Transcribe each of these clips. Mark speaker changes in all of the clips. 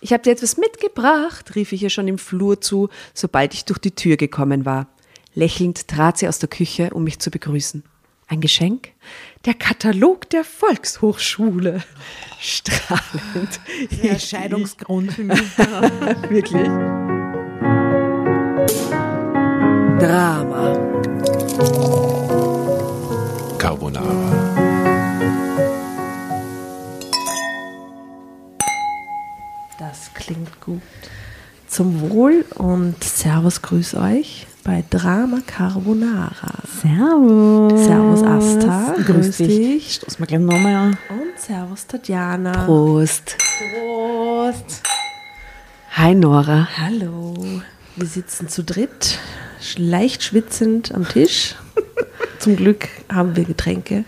Speaker 1: Ich habe dir etwas mitgebracht, rief ich ihr schon im Flur zu, sobald ich durch die Tür gekommen war. Lächelnd trat sie aus der Küche, um mich zu begrüßen. Ein Geschenk? Der Katalog der Volkshochschule. Strahlend.
Speaker 2: Der Scheidungsgrund für mich.
Speaker 1: Wirklich. Drama.
Speaker 3: Carbonara.
Speaker 2: Klingt gut. Zum Wohl und Servus, grüß euch bei Drama Carbonara.
Speaker 4: Servus.
Speaker 2: Servus Asta,
Speaker 4: Grüß dich. Stoß mal gleich nochmal an.
Speaker 2: Und Servus Tatjana.
Speaker 1: Prost.
Speaker 2: Prost.
Speaker 1: Hi Nora.
Speaker 2: Hallo. Wir sitzen zu dritt, leicht schwitzend am Tisch. Zum Glück haben wir Getränke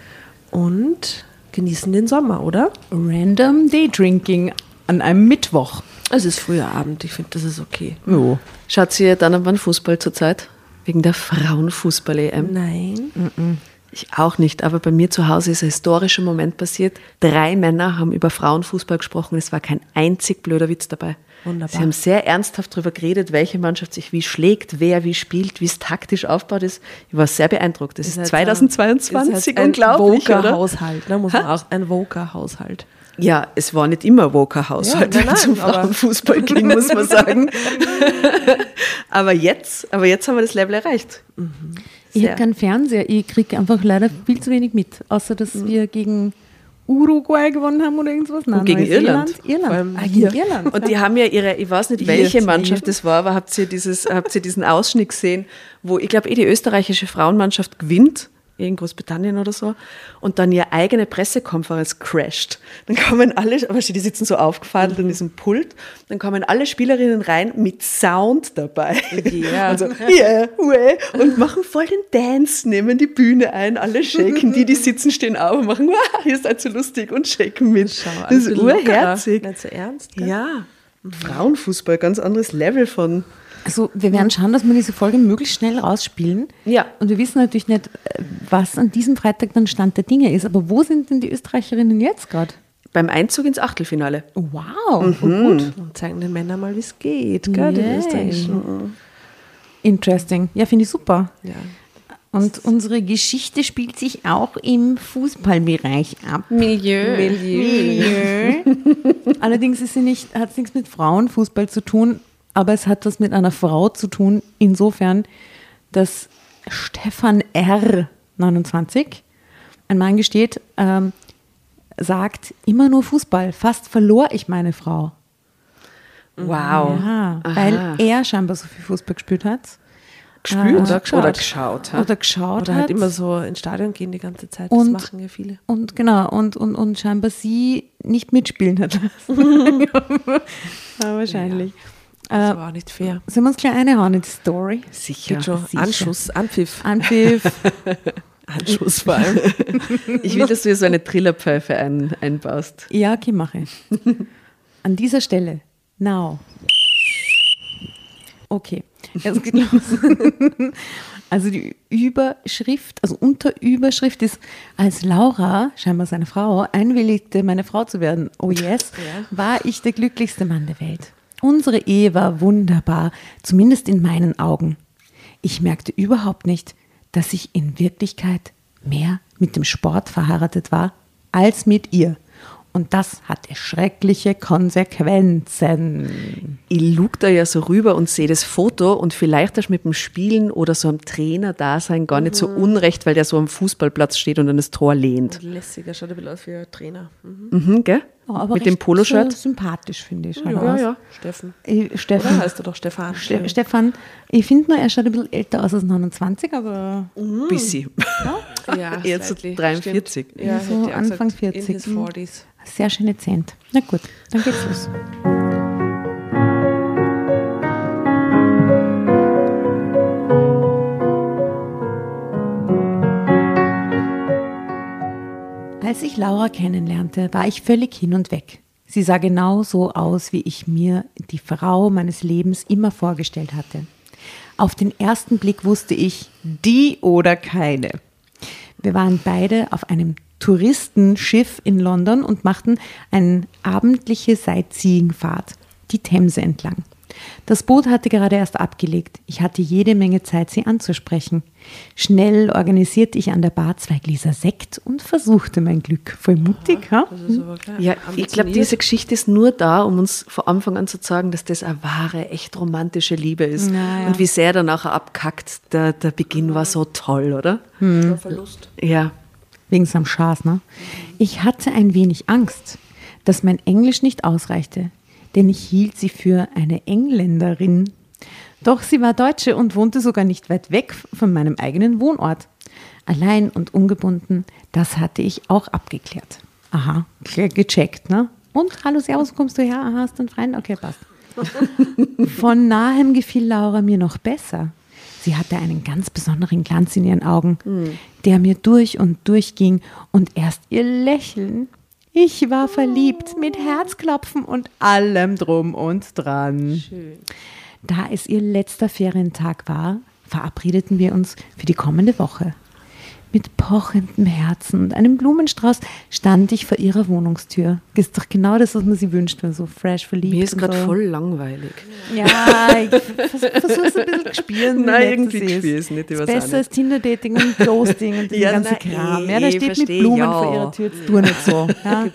Speaker 2: und genießen den Sommer, oder?
Speaker 4: Random Day Drinking an einem Mittwoch.
Speaker 2: Es ist früher Abend, ich finde, das ist okay.
Speaker 4: Jo.
Speaker 1: Schaut sie dann an Fußball zurzeit? Wegen der Frauenfußball-EM?
Speaker 2: Nein.
Speaker 1: Ich auch nicht, aber bei mir zu Hause ist ein historischer Moment passiert. Drei Männer haben über Frauenfußball gesprochen. Es war kein einzig blöder Witz dabei.
Speaker 2: Wunderbar.
Speaker 1: Sie haben sehr ernsthaft darüber geredet, welche Mannschaft sich wie schlägt, wer wie spielt, wie es taktisch aufgebaut ist. Ich war sehr beeindruckt. Das ist,
Speaker 2: Ihr seid
Speaker 1: 2022
Speaker 2: Ihr seid ein
Speaker 1: unglaublich, oder?
Speaker 2: Voker-Haushalt, ne? muss man auch, ein Voker-Haushalt.
Speaker 1: Ja, es war nicht immer Woker-Haushalt,
Speaker 2: Ja,
Speaker 1: wenn
Speaker 2: nein,
Speaker 1: es um
Speaker 2: nein, aber-
Speaker 1: Frauenfußball ging, muss man sagen. aber jetzt, aber jetzt haben wir das Level erreicht.
Speaker 4: Ich
Speaker 1: Sehr.
Speaker 4: habe keinen Fernseher. Ich kriege einfach leider viel zu wenig mit. Außer, dass wir gegen Uruguay gewonnen haben oder irgendwas. Nein,
Speaker 1: Und gegen. Irland.
Speaker 4: Irland.
Speaker 2: Allem
Speaker 4: ah, gegen Irland.
Speaker 1: Und die haben ja ihre, ich weiß nicht, welche
Speaker 4: zwei.
Speaker 1: Mannschaft das war, aber habt ihr, dieses, habt ihr diesen Ausschnitt gesehen, wo ich glaube, eh die österreichische Frauenmannschaft gewinnt, in Großbritannien oder so, und dann ihre eigene Pressekonferenz crasht. Dann kommen alle, aber die sitzen so aufgefadelt an diesem Pult, dann kommen alle Spielerinnen rein mit Sound dabei.
Speaker 2: Ja.
Speaker 1: Und so, yeah, way, und machen voll den Dance, nehmen die Bühne ein, alle shaken, die, die sitzen, stehen auf und machen, wow, ihr seid so lustig und shaken mit.
Speaker 2: Schau,
Speaker 1: das ist urherzig.
Speaker 2: Nicht so ernst. gell?
Speaker 1: Ja, Frauenfußball, ganz anderes Level von.
Speaker 4: Also wir werden schauen, dass wir diese Folge möglichst schnell rausspielen.
Speaker 1: Ja.
Speaker 4: Und wir wissen natürlich nicht, äh, was an diesem Freitag dann Stand der Dinge ist. Aber wo sind denn die Österreicherinnen jetzt gerade?
Speaker 1: Beim Einzug ins Achtelfinale.
Speaker 4: Wow,
Speaker 1: Mhm.
Speaker 4: gut.
Speaker 2: Und zeigen den Männern mal, wie es geht, gell,
Speaker 4: Yay.
Speaker 2: Österreichischen.
Speaker 4: Interesting. Ja, finde ich super.
Speaker 2: Ja.
Speaker 4: Und unsere Geschichte spielt sich auch im Fußballbereich ab.
Speaker 1: Milieu.
Speaker 4: Milieu. Allerdings ist sie nicht, hat es nichts mit Frauenfußball zu tun, aber es hat was mit einer Frau zu tun, insofern, dass Stefan R. 29, ein Mann gesteht, ähm, sagt, immer nur Fußball, fast verlor ich meine Frau.
Speaker 1: Wow.
Speaker 4: Ja, weil er scheinbar so viel Fußball gespielt hat.
Speaker 1: Gespielt
Speaker 4: Oder
Speaker 1: geschaut. Oder geschaut. ha?
Speaker 4: Oder geschaut
Speaker 2: Oder
Speaker 4: hat.
Speaker 2: halt immer so ins Stadion gehen die ganze Zeit. Das
Speaker 4: Und-
Speaker 2: machen ja viele.
Speaker 4: Und genau, und, und, und scheinbar sie nicht mitspielen hat lassen. ja, wahrscheinlich.
Speaker 2: Das
Speaker 4: Äh,
Speaker 2: war auch nicht fair.
Speaker 4: sollen wir uns gleich reinhauen in die Story?
Speaker 1: Sicher.
Speaker 2: Geht schon.
Speaker 4: sicher.
Speaker 2: Anschuss, Anpfiff.
Speaker 4: Anpfiff.
Speaker 2: Anschuss vor allem.
Speaker 1: Ich will, dass du hier so eine Trillerpfeife ein, einbaust.
Speaker 4: ja, okay, mache ich. An dieser Stelle. Now. Okay, es geht los. Also die Überschrift, also Unterüberschrift ist, als Laura, scheinbar seine Frau, einwilligte, meine Frau zu werden, oh yes, war ich der glücklichste Mann der Welt. Unsere Ehe war wunderbar, zumindest in meinen Augen. Ich merkte überhaupt nicht, dass ich in Wirklichkeit mehr mit dem Sport verheiratet war als mit ihr. Und das hatte schreckliche Konsequenzen.
Speaker 1: Ich lug da ja so rüber und sehe das Foto und vielleicht hast du mit dem Spielen oder so am Trainer-Dasein gar nicht so unrecht, weil der so am Fußballplatz steht und an das Tor lehnt.
Speaker 2: Lässiger, schaut ein bisschen aus wie ein Trainer. Mhm.
Speaker 1: Mhm, gell?
Speaker 4: Ja, aber
Speaker 1: mit dem Poloshirt.
Speaker 4: so Sympathisch, finde ich.
Speaker 1: Ja, ja.
Speaker 2: Steffen.
Speaker 4: Äh,
Speaker 2: Oder
Speaker 4: Steffen,
Speaker 2: heißt er doch Stefan?
Speaker 4: Ste Stefan, ich finde nur, er schaut ein bisschen älter aus als 29, aber
Speaker 1: Busy.
Speaker 2: Ja,
Speaker 1: Er ist so
Speaker 2: slightly,
Speaker 1: 43.
Speaker 2: stimmt. Ja,
Speaker 4: So
Speaker 2: ich
Speaker 4: Anfang
Speaker 2: gesagt,
Speaker 4: 40.
Speaker 2: In his 40s.
Speaker 4: sehr schön dezent. Na gut, dann geht's los. Als ich Laura kennenlernte, war ich völlig hin und weg. Sie sah genau so aus, wie ich mir die Frau meines Lebens immer vorgestellt hatte. Auf den ersten Blick wusste ich, die oder keine. Wir waren beide auf einem Touristenschiff in London und machten eine abendliche Sightseeingfahrt. die Themse entlang. Das Boot hatte gerade erst abgelegt. Ich hatte jede Menge Zeit, sie anzusprechen. Schnell organisierte ich an der Bar zwei Gläser Sekt und versuchte mein Glück. Voll mutig, ha?
Speaker 1: Ja, ich glaube, diese Geschichte ist nur da, um uns von Anfang an zu sagen, dass das eine wahre, echt romantische Liebe ist.
Speaker 4: Ja, ja.
Speaker 1: Und wie sehr er nachher abkackt, der, der Beginn war so toll, oder?
Speaker 2: Der Verlust.
Speaker 1: Ja.
Speaker 4: Wegen seinem Schaß, ne? Ich hatte ein wenig Angst, dass mein Englisch nicht ausreichte, denn ich hielt sie für eine Engländerin. Doch sie war Deutsche und wohnte sogar nicht weit weg von meinem eigenen Wohnort. Allein und ungebunden, das hatte ich auch abgeklärt. Aha, ge- gecheckt, ne? Und, hallo, servus, wo kommst du her? Aha, hast du einen Freund? Okay, passt. Von nahem gefiel Laura mir noch besser. Sie hatte einen ganz besonderen Glanz in ihren Augen, der mir durch und durch ging und erst ihr Lächeln. Ich war verliebt mit Herzklopfen und allem drum und dran. Da es ihr letzter Ferientag war, verabredeten wir uns für die kommende Woche. Mit pochendem Herzen und einem Blumenstrauß stand ich vor ihrer Wohnungstür. Das ist doch genau das, was man sich wünscht, wenn so fresh verliebt
Speaker 1: Mir ist gerade
Speaker 4: so.
Speaker 1: voll langweilig.
Speaker 4: Ja, ich versuche es ein bisschen zu spielen.
Speaker 1: Nein, irgendwie
Speaker 4: das ist.
Speaker 1: nicht, ich
Speaker 4: Ist besser als Tinder-Dating und Ghosting und diesen
Speaker 1: Ja,
Speaker 4: ganzen
Speaker 1: na
Speaker 4: Kram.
Speaker 1: eh,
Speaker 4: Ja, da steht mit
Speaker 1: versteh,
Speaker 4: Blumen
Speaker 1: ja.
Speaker 4: vor ihrer Tür. Jetzt tu nicht so. Ja.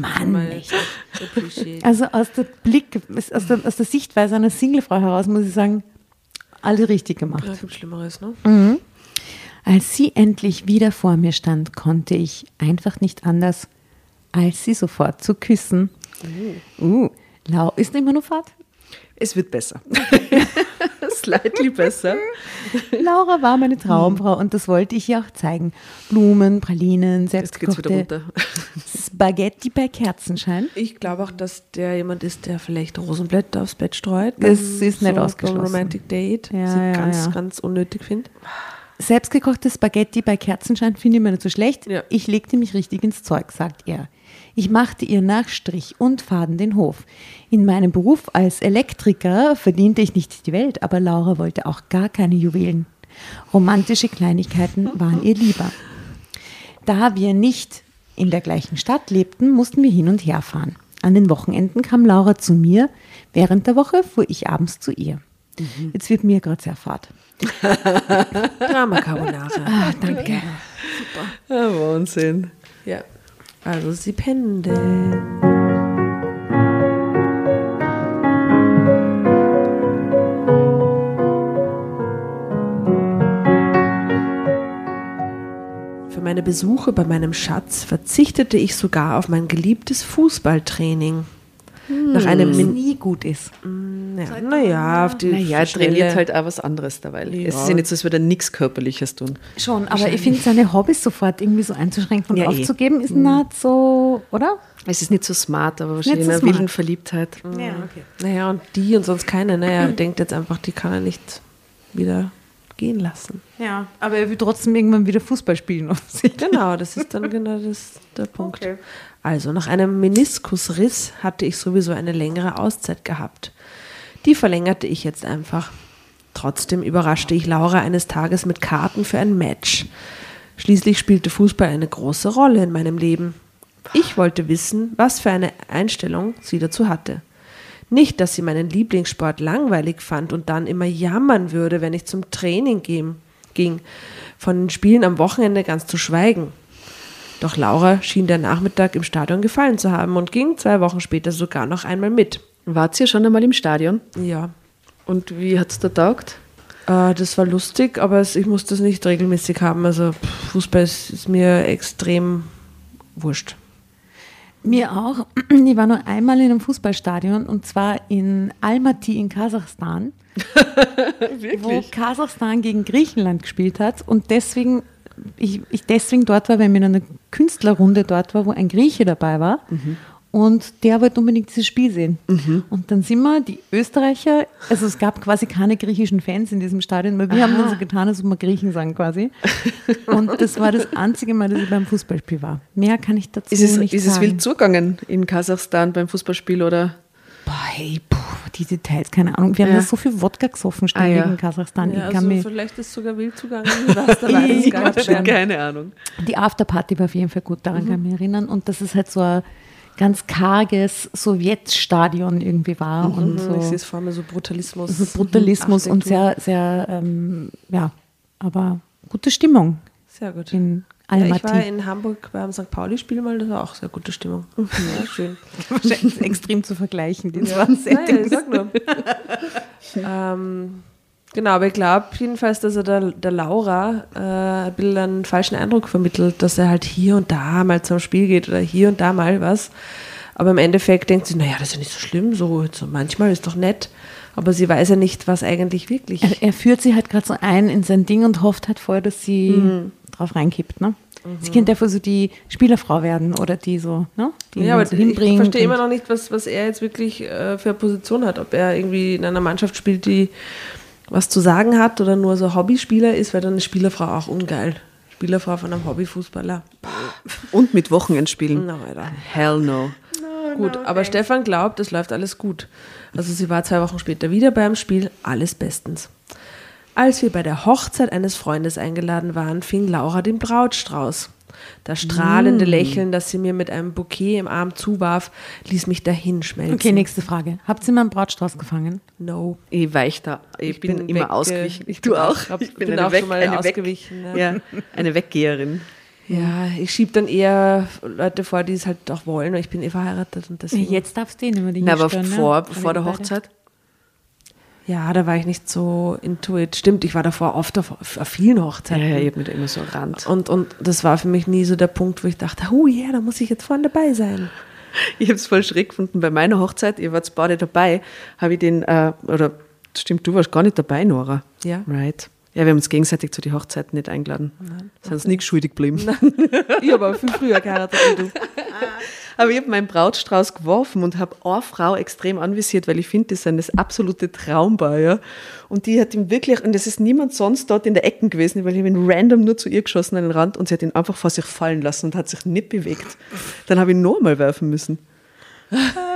Speaker 4: Mann,
Speaker 2: man
Speaker 4: echt. Also aus der Blick, aus der, aus der Sichtweise einer Singlefrau heraus muss ich sagen, alles richtig gemacht.
Speaker 2: Ja, gibt Schlimmeres, ne?
Speaker 4: Als sie endlich wieder vor mir stand, konnte ich einfach nicht anders, als sie sofort zu küssen. Uh, Lau, ist nicht immer nur Fahrt?
Speaker 1: Es wird besser. Slightly besser.
Speaker 4: Laura war meine Traumfrau und das wollte ich ihr auch zeigen. Blumen, Pralinen,
Speaker 1: Jetzt geht's wieder
Speaker 4: selbstgekochte
Speaker 1: runter.
Speaker 4: Spaghetti bei Kerzenschein.
Speaker 2: Ich glaube auch, dass der jemand ist, der vielleicht Rosenblätter aufs Bett streut.
Speaker 4: Das ist nicht
Speaker 2: so
Speaker 4: ausgeschlossen.
Speaker 2: beim Romantic Date.
Speaker 4: Ja,
Speaker 2: was ich
Speaker 4: ja,
Speaker 2: ganz,
Speaker 4: ja.
Speaker 2: ganz unnötig finde.
Speaker 4: Selbstgekochte Spaghetti bei Kerzenschein finde ich mir nicht so schlecht.
Speaker 2: Ja.
Speaker 4: Ich legte mich richtig ins Zeug, sagt er. Ich machte ihr nach Strich und Faden den Hof. In meinem Beruf als Elektriker verdiente ich nicht die Welt, aber Laura wollte auch gar keine Juwelen. Romantische Kleinigkeiten waren ihr lieber. Da wir nicht in der gleichen Stadt lebten, mussten wir hin und her fahren. An den Wochenenden kam Laura zu mir, während der Woche fuhr ich abends zu ihr. Jetzt wird mir gerade sehr fad.
Speaker 2: Drama Carbonara.
Speaker 4: Ah, danke.
Speaker 1: Ah, Wahnsinn.
Speaker 2: ja. Also sie pendeln. Für meine Besuche bei meinem Schatz verzichtete ich sogar auf mein geliebtes Fußballtraining. Nach einem
Speaker 4: Was
Speaker 2: Min
Speaker 4: nie gut ist.
Speaker 2: ja, naja, auf die
Speaker 1: Naja, er trainiert halt auch was anderes dabei.
Speaker 2: Ja.
Speaker 1: Es ist ja nicht so, als würde er nichts Körperliches tun.
Speaker 4: Schon, aber ich finde, seine Hobbys sofort irgendwie so einzuschränken und
Speaker 1: Ja, eh.
Speaker 4: aufzugeben, ist nicht so, oder?
Speaker 1: Es ist nicht so smart, aber wahrscheinlich
Speaker 4: so
Speaker 1: in einer wilden Verliebtheit.
Speaker 4: Ja, okay.
Speaker 2: Naja, und die und sonst keine. Naja, er denkt jetzt einfach, die kann er nicht wieder gehen lassen.
Speaker 4: Ja, aber er will trotzdem irgendwann wieder Fußball spielen.
Speaker 2: Genau, das ist dann genau das, der Punkt. Also, nach einem Meniskusriss hatte ich sowieso eine längere Auszeit gehabt. Die verlängerte ich jetzt einfach. Trotzdem überraschte ich Laura eines Tages mit Karten für ein Match. Schließlich spielte Fußball eine große Rolle in meinem Leben. Ich wollte wissen, was für eine Einstellung sie dazu hatte. Nicht, dass sie meinen Lieblingssport langweilig fand und dann immer jammern würde, wenn ich zum Training ging. Von den Spielen am Wochenende ganz zu schweigen. Doch Laura schien der Nachmittag im Stadion gefallen zu haben und ging zwei Wochen später sogar noch einmal mit.
Speaker 1: Wart ihr schon einmal im Stadion?
Speaker 2: Ja,
Speaker 1: Und wie hat es da taugt?
Speaker 2: äh, das war lustig, aber es, ich muss das nicht regelmäßig haben. Also Fußball ist, ist mir extrem wurscht.
Speaker 4: Mir auch. Ich war nur einmal in einem Fußballstadion und zwar in Almaty in Kasachstan, wo Kasachstan gegen Griechenland gespielt hat und deswegen ich, ich deswegen dort war, weil mir in einer Künstlerrunde dort war, wo ein Grieche dabei war. Und der wollte unbedingt dieses Spiel sehen. Und dann sind wir, die Österreicher, also es gab quasi keine griechischen Fans in diesem Stadion, weil wir haben dann so getan, als ob wir Griechen sagen quasi. Und das war das einzige Mal, dass ich beim Fußballspiel war. Mehr kann ich dazu
Speaker 1: Ist es,
Speaker 4: nicht
Speaker 1: ist es
Speaker 4: sagen.
Speaker 1: wild zugegangen in Kasachstan beim Fußballspiel oder?
Speaker 4: Boah, hey, puh, die Details, keine Ahnung. Wir haben
Speaker 1: Ja.
Speaker 4: ja so viel Wodka gesoffen ständig
Speaker 1: Ah, ja.
Speaker 4: in Kasachstan.
Speaker 2: Ja,
Speaker 4: ich kann
Speaker 2: also
Speaker 4: mich,
Speaker 2: vielleicht ist sogar wild da ich nicht.
Speaker 4: schon.
Speaker 1: Keine Ahnung.
Speaker 4: die Afterparty war auf jeden Fall gut, daran kann ich mich erinnern. Und das ist halt so ein ganz karges Sowjetstadion irgendwie war und
Speaker 2: Mhm, Ich sehe
Speaker 4: so,
Speaker 2: es vor mir, so Brutalismus.
Speaker 4: so Brutalismus und sehr, sehr, ähm, ja, aber gute Stimmung
Speaker 2: Sehr gut.
Speaker 4: in
Speaker 2: Ja, ich war in Hamburg beim St. Pauli-Spiel mal, das war auch sehr gute Stimmung. Ja, schön.
Speaker 4: Wahrscheinlich extrem zu vergleichen, die zwei
Speaker 2: Naja,
Speaker 4: Settings.
Speaker 2: ich sag nur. ähm, genau, aber ich glaube jedenfalls, dass er der, der Laura äh, ein bisschen einen falschen Eindruck vermittelt, dass er halt hier und da mal zum Spiel geht oder hier und da mal was. Aber im Endeffekt denkt sie, naja, das ist ja nicht so schlimm, so, so manchmal ist doch nett. Aber sie weiß ja nicht, was eigentlich wirklich.
Speaker 4: Er, er führt sie halt gerade so ein in sein Ding und hofft halt vorher, dass sie
Speaker 2: Mhm.
Speaker 4: drauf reinkippt. Ne? Sie könnte einfach so die Spielerfrau werden oder die so, ne? die
Speaker 2: Ja, aber
Speaker 4: so
Speaker 2: ich verstehe immer noch nicht, was, was er jetzt wirklich äh, für eine Position hat. Ob er irgendwie in einer Mannschaft spielt, die was zu sagen hat oder nur so Hobbyspieler ist, weil dann eine Spielerfrau auch ungeil. Spielerfrau von einem Hobbyfußballer.
Speaker 1: Und mit Wochenendspielen.
Speaker 2: Na, Alter.
Speaker 1: Hell no.
Speaker 2: Gut, aber Stefan glaubt, es läuft alles gut. Also sie war zwei Wochen später wieder beim Spiel, alles bestens. Als wir bei der Hochzeit eines Freundes eingeladen waren, fing Laura den Brautstrauß. Das strahlende Lächeln, das sie mir mit einem Bouquet im Arm zuwarf, ließ mich dahin schmelzen.
Speaker 4: Okay, nächste Frage. Habt ihr mal einen Brautstrauß gefangen?
Speaker 2: No.
Speaker 1: Ich weich da. Ich, bin,
Speaker 2: bin
Speaker 1: immer
Speaker 2: wegge-
Speaker 1: ausgewichen.
Speaker 2: ich
Speaker 1: du
Speaker 2: bin
Speaker 1: auch.
Speaker 2: hab-
Speaker 1: ich
Speaker 2: bin
Speaker 1: eine
Speaker 2: auch
Speaker 1: Weg-
Speaker 2: schon mal
Speaker 1: eine Weg-
Speaker 2: ausgewichen, ja.
Speaker 1: Ja, eine Weggeherin.
Speaker 2: Ja, ich schieb dann eher Leute vor, die es halt auch wollen, weil ich bin eh verheiratet und deswegen.
Speaker 4: Jetzt darfst du ihn immer die
Speaker 1: Na, aber
Speaker 4: hinstören, ne?
Speaker 1: vor, vor der
Speaker 4: beide.
Speaker 1: Hochzeit?
Speaker 2: Ja, da war ich nicht so into it. Stimmt, ich war davor oft auf, auf vielen
Speaker 1: Ja,
Speaker 2: Hochzeiten.
Speaker 1: ja, ich habe mir da immer so Rand.
Speaker 2: Und, und das war für mich nie so der Punkt, wo ich dachte, oh ja, da muss ich jetzt vorne dabei sein.
Speaker 1: Ich habe es voll schräg gefunden. Bei meiner Hochzeit, ihr wart beide dabei, habe ich den, äh, oder stimmt, du warst gar nicht dabei, Nora.
Speaker 2: Ja.
Speaker 1: Right. Ja, wir haben uns gegenseitig zu den Hochzeiten nicht eingeladen. Sind uns nichts schuldig geblieben.
Speaker 2: Ich habe aber viel früher geheiratet wie du.
Speaker 1: Aber ich habe meinen Brautstrauß geworfen und habe eine Frau extrem anvisiert, weil ich finde, das sind das absolute Traumbar, ja. Und die hat ihm wirklich, und es ist niemand sonst dort in der Ecken gewesen, weil ich habe ihn random nur zu ihr geschossen an den Rand und sie hat ihn einfach vor sich fallen lassen und hat sich nicht bewegt. Dann habe ich ihn nochmal werfen müssen.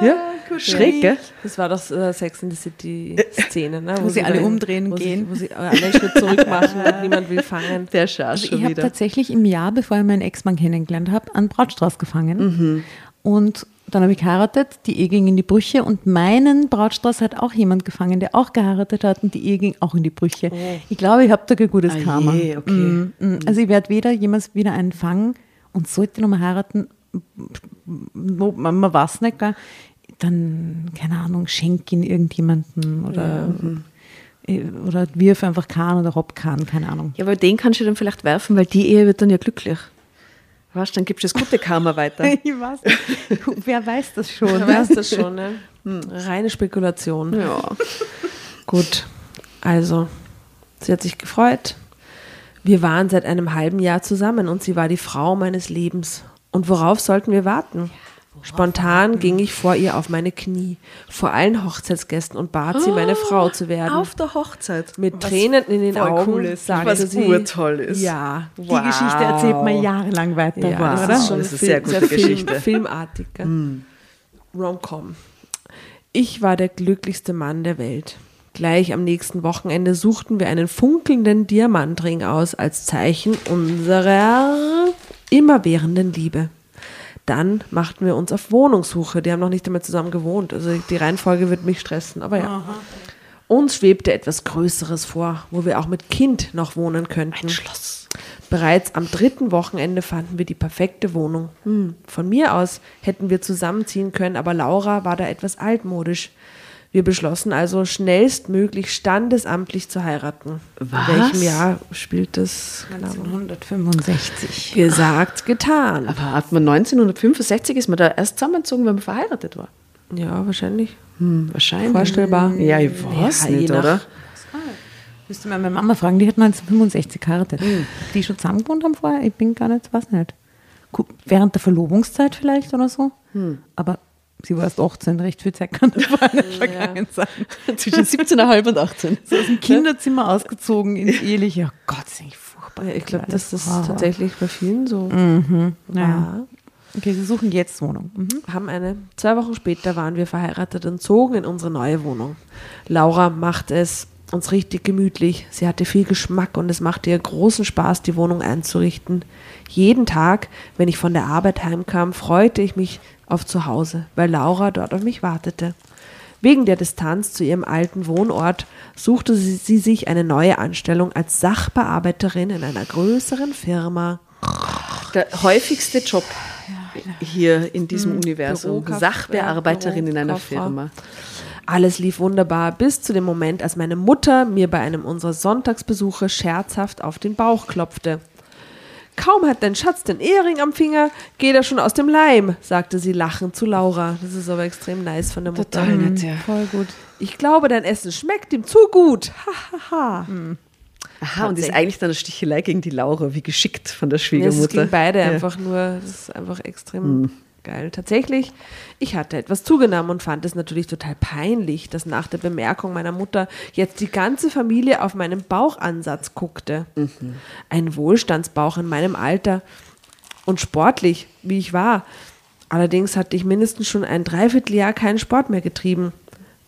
Speaker 1: Ja, schräg, gell?
Speaker 2: Das war doch äh, Sex in the City Szene, ne?
Speaker 4: Wo sie alle umdrehen
Speaker 2: wo
Speaker 4: gehen.
Speaker 2: Sie, wo sie alle einen Schritt zurück machen und niemand will fangen.
Speaker 1: Der Schatz
Speaker 4: Also
Speaker 1: schon
Speaker 4: ich habe tatsächlich im Jahr, bevor ich meinen Ex-Mann kennengelernt habe, einen Brautstrauß gefangen.
Speaker 1: Mhm.
Speaker 4: Und dann habe ich geheiratet, die Ehe ging in die Brüche und meinen Brautstrauß hat auch jemand gefangen, der auch geheiratet hat und die Ehe ging auch in die Brüche. Ich glaube, ich habe da kein gutes
Speaker 1: Oh. Ah
Speaker 4: Karma.
Speaker 1: je, okay.
Speaker 4: Mm, mm. Also ich werde weder jemals wieder einen fangen und sollte nochmal heiraten, wo- man, man weiß nicht, gell, dann, keine Ahnung, schenk ihn irgendjemanden oder, äh, oder wirf einfach Kahn oder Rob Kahn, keine Ahnung.
Speaker 1: Ja, aber den kannst du dann vielleicht werfen, weil die Ehe wird dann ja glücklich. Weißt, dann gibst du das gute Karma weiter.
Speaker 4: Ich weiß. Wer weiß das schon? Ne?
Speaker 2: weißt das schon, ne? Reine Spekulation.
Speaker 1: Ja.
Speaker 2: Gut, also, sie hat sich gefreut. Wir waren seit einem halben Jahr zusammen und sie war die Frau meines Lebens. Und worauf sollten wir warten? Spontan ging ich vor ihr auf meine Knie, vor allen Hochzeitsgästen und bat sie, meine Frau zu werden.
Speaker 1: Auf der Hochzeit.
Speaker 2: Mit Tränen in den Augen
Speaker 1: cool ist,
Speaker 2: sagte
Speaker 1: was
Speaker 2: sie,
Speaker 1: urtoll ist.
Speaker 2: Ja,
Speaker 4: Die Geschichte erzählt man jahrelang weiter.
Speaker 2: ja,
Speaker 1: Wow.
Speaker 2: das ist schon
Speaker 1: Das ist
Speaker 2: Film,
Speaker 1: sehr gute
Speaker 2: sehr Film,
Speaker 1: Geschichte.
Speaker 2: filmartig. gell? Rom-Com. Ich war der glücklichste Mann der Welt. Gleich am nächsten Wochenende suchten wir einen funkelnden Diamantring aus als Zeichen unserer immerwährenden Liebe. Dann machten wir uns auf Wohnungssuche. Die haben noch nicht einmal zusammen gewohnt. Also die Reihenfolge wird mich stressen, aber ja. Uns schwebte etwas Größeres vor, wo wir auch mit Kind noch wohnen könnten.
Speaker 1: Schloss.
Speaker 2: Bereits am dritten Wochenende fanden wir die perfekte Wohnung. Hm. Von mir aus hätten wir zusammenziehen können, aber Laura war da etwas altmodisch. Wir beschlossen also schnellstmöglich standesamtlich zu heiraten.
Speaker 1: Was?
Speaker 2: In welchem Jahr spielt das? Keine Ahnung.
Speaker 4: 1965.
Speaker 2: Gesagt, getan.
Speaker 1: Aber hat man 1965 ist man da erst zusammengezogen, wenn man verheiratet war.
Speaker 2: Ja, wahrscheinlich.
Speaker 1: Hm, wahrscheinlich.
Speaker 2: Vorstellbar.
Speaker 1: Ja, ich weiß
Speaker 2: Ja,
Speaker 1: nicht, oder?
Speaker 4: Müsste mal meine Mama fragen, die hat 1965 geheiratet. Die schon zusammen gewohnt haben vorher? Ich bin gar nicht, weiß nicht. Während der Verlobungszeit vielleicht oder so. Aber sie war erst 18, recht viel Zeit kann da vorher nicht vergangen sein.
Speaker 1: Zwischen 17,5 und 18.
Speaker 4: So aus dem Kinderzimmer ausgezogen ins eheliche. Oh Gott, ist eigentlich furchtbar.
Speaker 2: Ja, ich glaube, das
Speaker 4: Ah.
Speaker 2: tatsächlich bei vielen so
Speaker 4: Ja.
Speaker 2: war.
Speaker 4: Okay, sie suchen jetzt Wohnung. Mhm.
Speaker 2: haben eine. Zwei Wochen später waren wir verheiratet und zogen in unsere neue Wohnung. Laura machte es uns richtig gemütlich. Sie hatte viel Geschmack und es machte ihr großen Spaß, die Wohnung einzurichten. Jeden Tag, wenn ich von der Arbeit heimkam, freute ich mich auf zu Hause, weil Laura dort auf mich wartete. Wegen der Distanz zu ihrem alten Wohnort suchte sie, sie sich eine neue Anstellung als Sachbearbeiterin in einer größeren Firma.
Speaker 1: Der häufigste Job hier in diesem Universum.
Speaker 2: Bürokauf-
Speaker 1: Sachbearbeiterin in einer. Firma.
Speaker 2: Alles lief wunderbar bis zu dem Moment, als meine Mutter mir bei einem unserer Sonntagsbesuche scherzhaft auf den Bauch klopfte. Kaum hat dein Schatz den Ehering am Finger, geht er schon aus dem Leim, sagte sie lachend zu Laura. Das ist aber extrem nice von der Mutter.
Speaker 1: Total nett, ja.
Speaker 4: Voll gut.
Speaker 2: Ich glaube, dein Essen schmeckt ihm zu gut. Ha, ha, ha.
Speaker 1: Aha, und das ist eigentlich dann eine Stichelei gegen die Laura. Wie geschickt von der
Speaker 2: Ja, es
Speaker 1: Schwiegermutter.
Speaker 2: ging beide
Speaker 1: Ja.
Speaker 2: einfach nur, das ist einfach extrem geil. Tatsächlich, ich hatte etwas zugenommen und fand es natürlich total peinlich, dass nach der Bemerkung meiner Mutter jetzt die ganze Familie auf meinen Bauchansatz guckte. Ein Wohlstandsbauch in meinem Alter und sportlich, wie ich war. Allerdings hatte ich mindestens schon ein Dreivierteljahr keinen Sport mehr getrieben.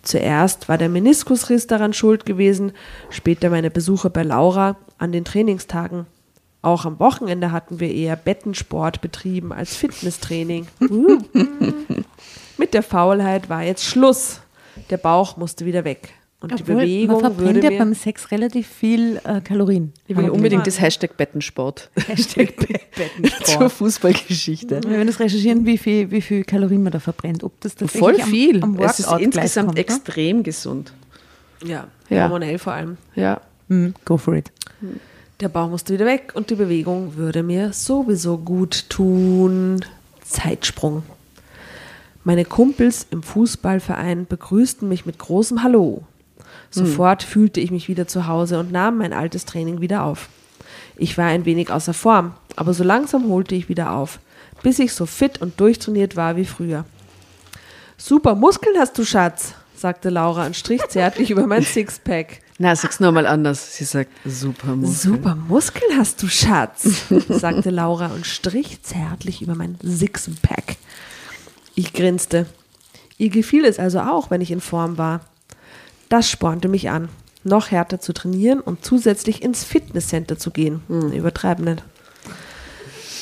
Speaker 2: Zuerst war der Meniskusriss daran schuld gewesen, später meine Besuche bei Laura an den Trainingstagen. Auch am Wochenende hatten wir eher Bettensport betrieben als Fitnesstraining. Uh. Mit der Faulheit war jetzt Schluss. Der Bauch musste wieder weg. Und die
Speaker 4: Obwohl,
Speaker 2: Bewegung
Speaker 4: man verbrennt
Speaker 2: würde
Speaker 4: ja beim Sex relativ viel äh, Kalorien.
Speaker 1: Ich will unbedingt
Speaker 2: die
Speaker 1: das Hashtag Bettensport
Speaker 4: Hashtag
Speaker 1: zur
Speaker 4: Bettensport.
Speaker 1: Fußballgeschichte.
Speaker 4: Wir werden das recherchieren, wie viel, wie viel Kalorien man da verbrennt. Ob das tatsächlich
Speaker 1: Voll
Speaker 4: am-
Speaker 1: viel.
Speaker 4: Am,
Speaker 1: es ist insgesamt
Speaker 4: kommt, ne?
Speaker 1: extrem gesund.
Speaker 2: ja,
Speaker 1: Ja.
Speaker 2: hormonell vor allem.
Speaker 1: Ja.
Speaker 4: Hm, go for it.
Speaker 2: Der Bauch musste wieder weg und die Bewegung würde mir sowieso gut tun. Zeitsprung. Meine Kumpels im Fußballverein begrüßten mich mit großem Hallo. Sofort fühlte ich mich wieder zu Hause und nahm mein altes Training wieder auf. Ich war ein wenig außer Form, aber so langsam holte ich wieder auf, bis ich so fit und durchtrainiert war wie früher. Super Muskeln hast du, Schatz, sagte Laura und strich zärtlich über mein Sixpack.
Speaker 1: Na, sag's nochmal anders. Sie sagt, super Muskeln.
Speaker 2: Super Muskeln hast du, Schatz, sagte Laura und strich zärtlich über mein Sixpack. Ich grinste. Ihr gefiel es also auch, wenn ich in Form war. Das spornte mich an, noch härter zu trainieren und zusätzlich ins Fitnesscenter zu gehen. Übertreiben nicht.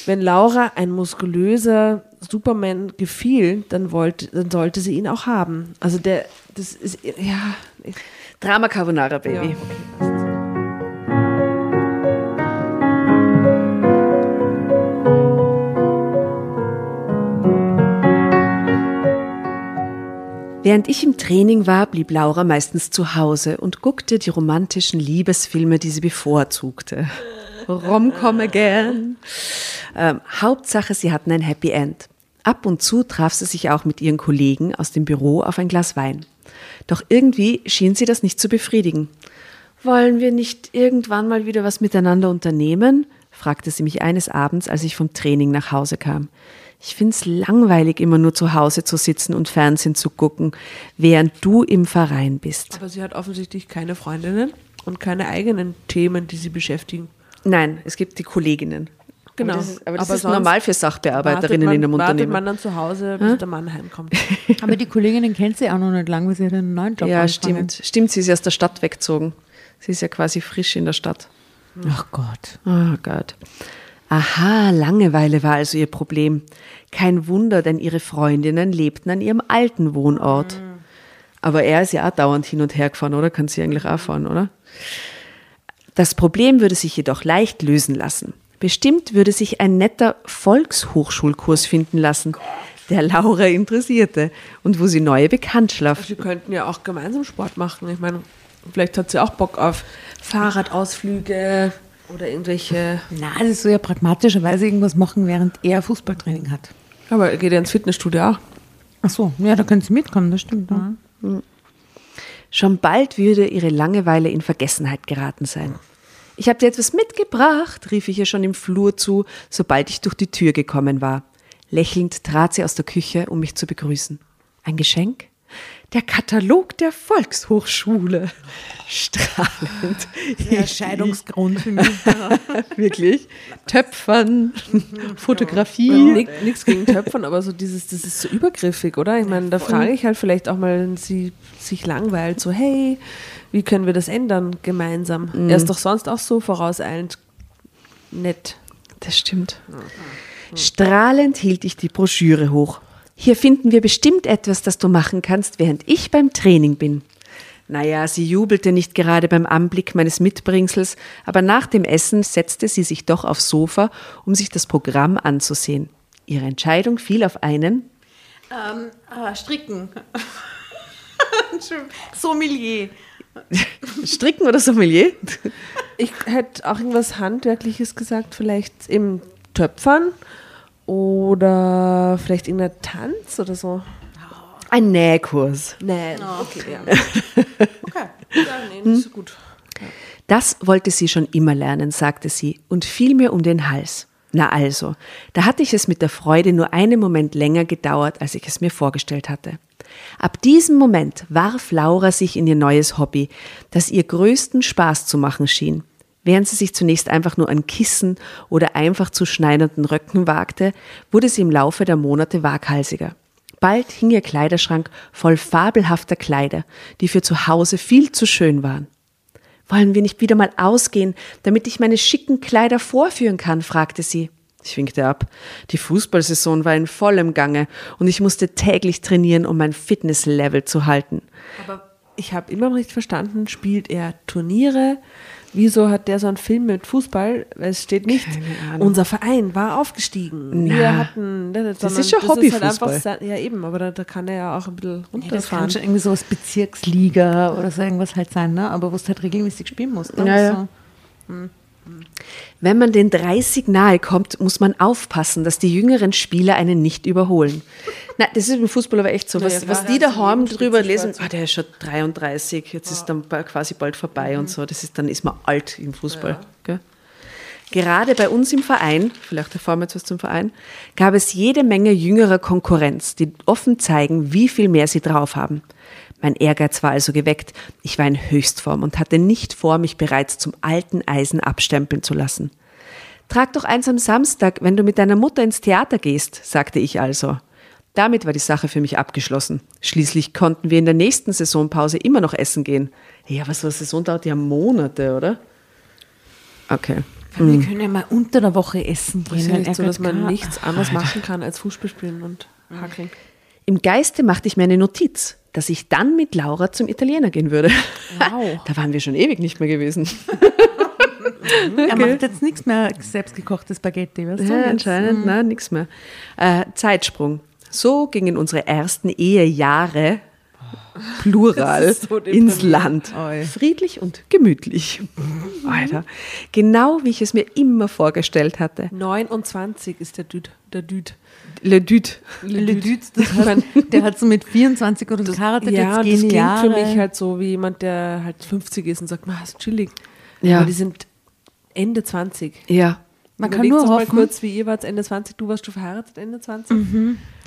Speaker 2: Wenn Laura ein muskulöser Superman gefiel, dann, wollte, dann sollte sie ihn auch haben. Also der, das ist, ja,
Speaker 1: Drama Carbonara, Baby. Während ich im Training war, blieb Laura meistens zu Hause und guckte die romantischen Liebesfilme, die sie bevorzugte. Romcom again. Ähm, Hauptsache, sie hatten ein Happy End. Ab und zu traf sie sich auch mit ihren Kollegen aus dem Büro auf ein Glas Wein. Doch irgendwie schien sie das nicht zu befriedigen. Wollen wir nicht irgendwann mal wieder was miteinander unternehmen? fragte sie mich eines Abends, als ich vom Training nach Hause kam. Ich find's langweilig, immer nur zu Hause zu sitzen und Fernsehen zu gucken, während du im Verein bist.
Speaker 2: Aber sie hat offensichtlich keine Freundinnen und keine eigenen Themen, die sie beschäftigen.
Speaker 1: Nein, es gibt die Kolleginnen.
Speaker 2: Genau.
Speaker 1: Aber das ist, aber das
Speaker 2: Aber
Speaker 1: ist normal für Sachbearbeiterinnen
Speaker 2: man,
Speaker 1: in einem
Speaker 2: wartet
Speaker 1: Unternehmen.
Speaker 2: man dann zu Hause, bis der Mann heimkommt.
Speaker 4: Aber die Kolleginnen kennt sie auch noch nicht lange, weil sie hat einen neuen Job
Speaker 1: ja,
Speaker 4: angefangen.
Speaker 1: stimmt. Stimmt, sie ist aus der Stadt weggezogen. Sie ist ja quasi frisch in der Stadt.
Speaker 4: Ach Gott.
Speaker 1: Oh Gott. Aha, Langeweile war also ihr Problem. Kein Wunder, denn ihre Freundinnen lebten an ihrem alten Wohnort. Aber er ist ja auch dauernd hin und her gefahren, oder? Kann sie eigentlich auch fahren, oder? Das Problem würde sich jedoch leicht lösen lassen. Bestimmt würde sich ein netter Volkshochschulkurs finden lassen, der Laura interessierte und wo sie neue Bekanntschaften
Speaker 2: Sie könnten ja auch gemeinsam Sport machen. Ich meine, vielleicht hat sie auch Bock auf Fahrradausflüge oder irgendwelche.
Speaker 4: Na, das ist so ja pragmatischerweise irgendwas machen, während er Fußballtraining hat.
Speaker 2: Aber geht ja ins Fitnessstudio auch.
Speaker 4: Ach so, ja, da können sie mitkommen, das stimmt. Ja.
Speaker 1: Schon bald würde ihre Langeweile in Vergessenheit geraten sein. Ich habe dir etwas mitgebracht, rief ich ihr schon im Flur zu, sobald ich durch die Tür gekommen war. Lächelnd trat sie aus der Küche, um mich zu begrüßen. Ein Geschenk? Der Katalog der Volkshochschule. Strahlend.
Speaker 4: Der Scheidungsgrund für mich.
Speaker 1: Wirklich. Töpfern, Fotografie.
Speaker 2: Nichts gegen Töpfern, aber so dieses, das ist so übergriffig, oder? Ich meine, da frage ich halt vielleicht auch mal, wenn sie sich langweilt, so, hey, wie können wir das ändern gemeinsam? Er ist doch sonst auch so vorauseilend nett.
Speaker 1: Das stimmt. Strahlend hielt ich die Broschüre hoch. Hier finden wir bestimmt etwas, das du machen kannst, während ich beim Training bin. Naja, sie jubelte nicht gerade beim Anblick meines Mitbringsels, aber nach dem Essen setzte sie sich doch aufs Sofa, um sich das Programm anzusehen. Ihre Entscheidung fiel auf einen
Speaker 4: Ähm, ah, stricken. Sommelier.
Speaker 1: Stricken oder Sommelier?
Speaker 2: Ich hätte auch irgendwas Handwerkliches gesagt, vielleicht im Töpfern oder vielleicht irgendein Tanz oder so.
Speaker 1: Ein Nähkurs.
Speaker 2: Nein, okay, ja. Okay, ja, nee, nicht so gut.
Speaker 1: Das wollte sie schon immer lernen, sagte sie, und fiel mir um den Hals. Na also, da hatte ich es mit der Freude nur einen Moment länger gedauert, als ich es mir vorgestellt hatte. Ab diesem Moment warf Laura sich in ihr neues Hobby, das ihr größten Spaß zu machen schien. Während sie sich zunächst einfach nur an Kissen oder einfach zu schneidernden Röcken wagte, wurde sie im Laufe der Monate waghalsiger. Bald hing ihr Kleiderschrank voll fabelhafter Kleider, die für zu Hause viel zu schön waren. Wollen wir nicht wieder mal ausgehen, damit ich meine schicken Kleider vorführen kann? fragte sie. Ich winkte ab. Die Fußballsaison war in vollem Gange und ich musste täglich trainieren, um mein Fitnesslevel zu halten.
Speaker 2: Aber ich habe immer noch nicht verstanden, spielt er Turniere? Wieso hat der so einen Film mit Fußball? Es steht nicht, unser Verein war aufgestiegen. Wir hatten, ne,
Speaker 1: das ist schon
Speaker 2: halt
Speaker 1: Hobbyfußball.
Speaker 2: einfach sein- ja, eben, aber da, da kann er ja auch ein bisschen
Speaker 4: Das kann
Speaker 2: runterfahren.
Speaker 4: schon irgendwie sowas Bezirksliga oder so irgendwas halt sein, ne? aber wo du halt regelmäßig spielen musst. Ne?
Speaker 1: Ja, ja.
Speaker 4: So.
Speaker 1: Wenn man den 30 nahe kommt, muss man aufpassen, dass die jüngeren Spieler einen nicht überholen. Na, das ist im Fußball aber echt so. Was,
Speaker 2: Ja, ja,
Speaker 1: was die daheim
Speaker 2: Ja,
Speaker 1: drüber lesen, ah, der ist schon 33, jetzt ist dann quasi bald vorbei und so. Das ist, dann ist man alt im Fußball. Gell? Gerade bei uns im Verein, vielleicht erfahren wir jetzt was zum Verein, gab es jede Menge jüngerer Konkurrenz, die offen zeigen, wie viel mehr sie drauf haben. Mein Ehrgeiz war also geweckt. Ich war in Höchstform und hatte nicht vor, mich bereits zum alten Eisen abstempeln zu lassen. Trag doch eins am Samstag, wenn du mit deiner Mutter ins Theater gehst, sagte ich also. Damit war die Sache für mich abgeschlossen. Schließlich konnten wir in der nächsten Saisonpause immer noch essen gehen. Ja, aber so eine Saison dauert ja Monate, oder? Okay.
Speaker 4: Wir können ja mal unter der Woche essen
Speaker 2: Es ist
Speaker 4: gehen.
Speaker 2: ja nicht so, dass man nichts anderes machen kann als Fußball spielen und hackeln.
Speaker 1: Im Geiste machte ich mir eine Notiz, dass ich dann mit Laura zum Italiener gehen würde.
Speaker 2: Wow.
Speaker 1: Da waren wir schon ewig nicht mehr gewesen.
Speaker 4: Er macht jetzt nichts mehr selbstgekochte Spaghetti. Weißt du?
Speaker 1: Ja, anscheinend, nein, nichts mehr. Äh, Zeitsprung. So gingen unsere ersten Ehejahre, plural,
Speaker 2: so
Speaker 1: ins. Land.
Speaker 4: Oi.
Speaker 1: Friedlich und gemütlich. Alter. Genau wie ich es mir immer vorgestellt hatte.
Speaker 2: 29 ist der Düd. Der Düd.
Speaker 1: Le Dude.
Speaker 4: Le Dude, das heißt, der hat so mit 24 oder so geheiratet,
Speaker 2: ja,
Speaker 4: jetzt gehen
Speaker 2: das klingt
Speaker 4: Jahre.
Speaker 2: für mich halt so wie jemand, der halt 50 ist und sagt, ma, ist chillig.
Speaker 1: Ja.
Speaker 2: Aber die sind Ende 20.
Speaker 1: Ja.
Speaker 4: Man kann nur
Speaker 2: doch mal
Speaker 4: hoffen,
Speaker 2: kurz, wie ihr wart Ende 20. Du warst du verheiratet Ende 20?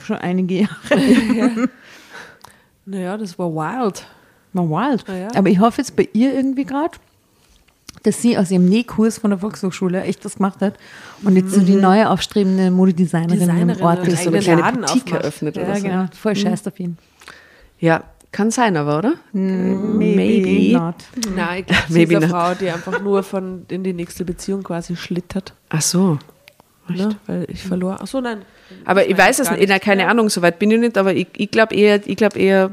Speaker 4: schon einige Jahre.
Speaker 2: Naja, das war wild.
Speaker 4: War wild.
Speaker 2: Ja.
Speaker 4: Aber ich hoffe jetzt bei ihr irgendwie gerade, dass sie aus ihrem Nähkurs von der Volkshochschule echt was gemacht hat und jetzt so die neue aufstrebende Modedesignerin im Ort
Speaker 2: und
Speaker 4: ist.
Speaker 1: so eine
Speaker 2: eigenen
Speaker 1: kleine
Speaker 2: Laden
Speaker 1: Boutique
Speaker 2: aufmacht.
Speaker 1: eröffnet
Speaker 2: Ja,
Speaker 1: oder so.
Speaker 4: Ja, genau. Voll scheiß auf ihn.
Speaker 1: Ja, kann sein aber, oder?
Speaker 4: Maybe, not.
Speaker 2: Nein, ich glaube, sie
Speaker 1: Maybe
Speaker 2: ist eine. Frau, die einfach nur von in die nächste Beziehung quasi schlittert.
Speaker 1: Ach so.
Speaker 2: Ne? Weil ich verlor. Ach so, nein.
Speaker 1: Aber ich weiß es nicht, na, keine. Ahnung, soweit bin ich nicht, aber ich, ich glaube eher, ich glaube eher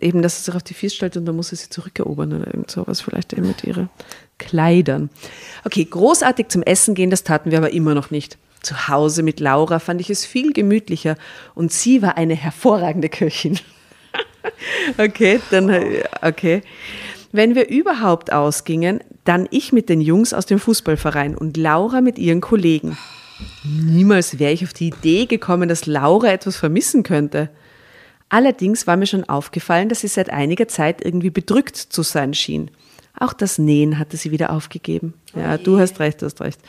Speaker 1: eben, dass sie sich auf die Füße stellt und dann muss sie sie zurückerobern oder irgend sowas, vielleicht eben mit ihren Kleidern. Okay, großartig zum Essen gehen, das taten wir aber immer noch nicht. Zu Hause mit Laura fand ich es viel gemütlicher und sie war eine hervorragende Köchin. okay, dann, okay. Wenn wir überhaupt ausgingen, dann ich mit den Jungs aus dem Fußballverein und Laura mit ihren Kollegen. Niemals wäre ich auf die Idee gekommen, dass Laura etwas vermissen könnte. Allerdings war mir schon aufgefallen, dass sie seit einiger Zeit irgendwie bedrückt zu sein schien. Auch das Nähen hatte sie wieder aufgegeben. Ja, du hast recht, du hast recht.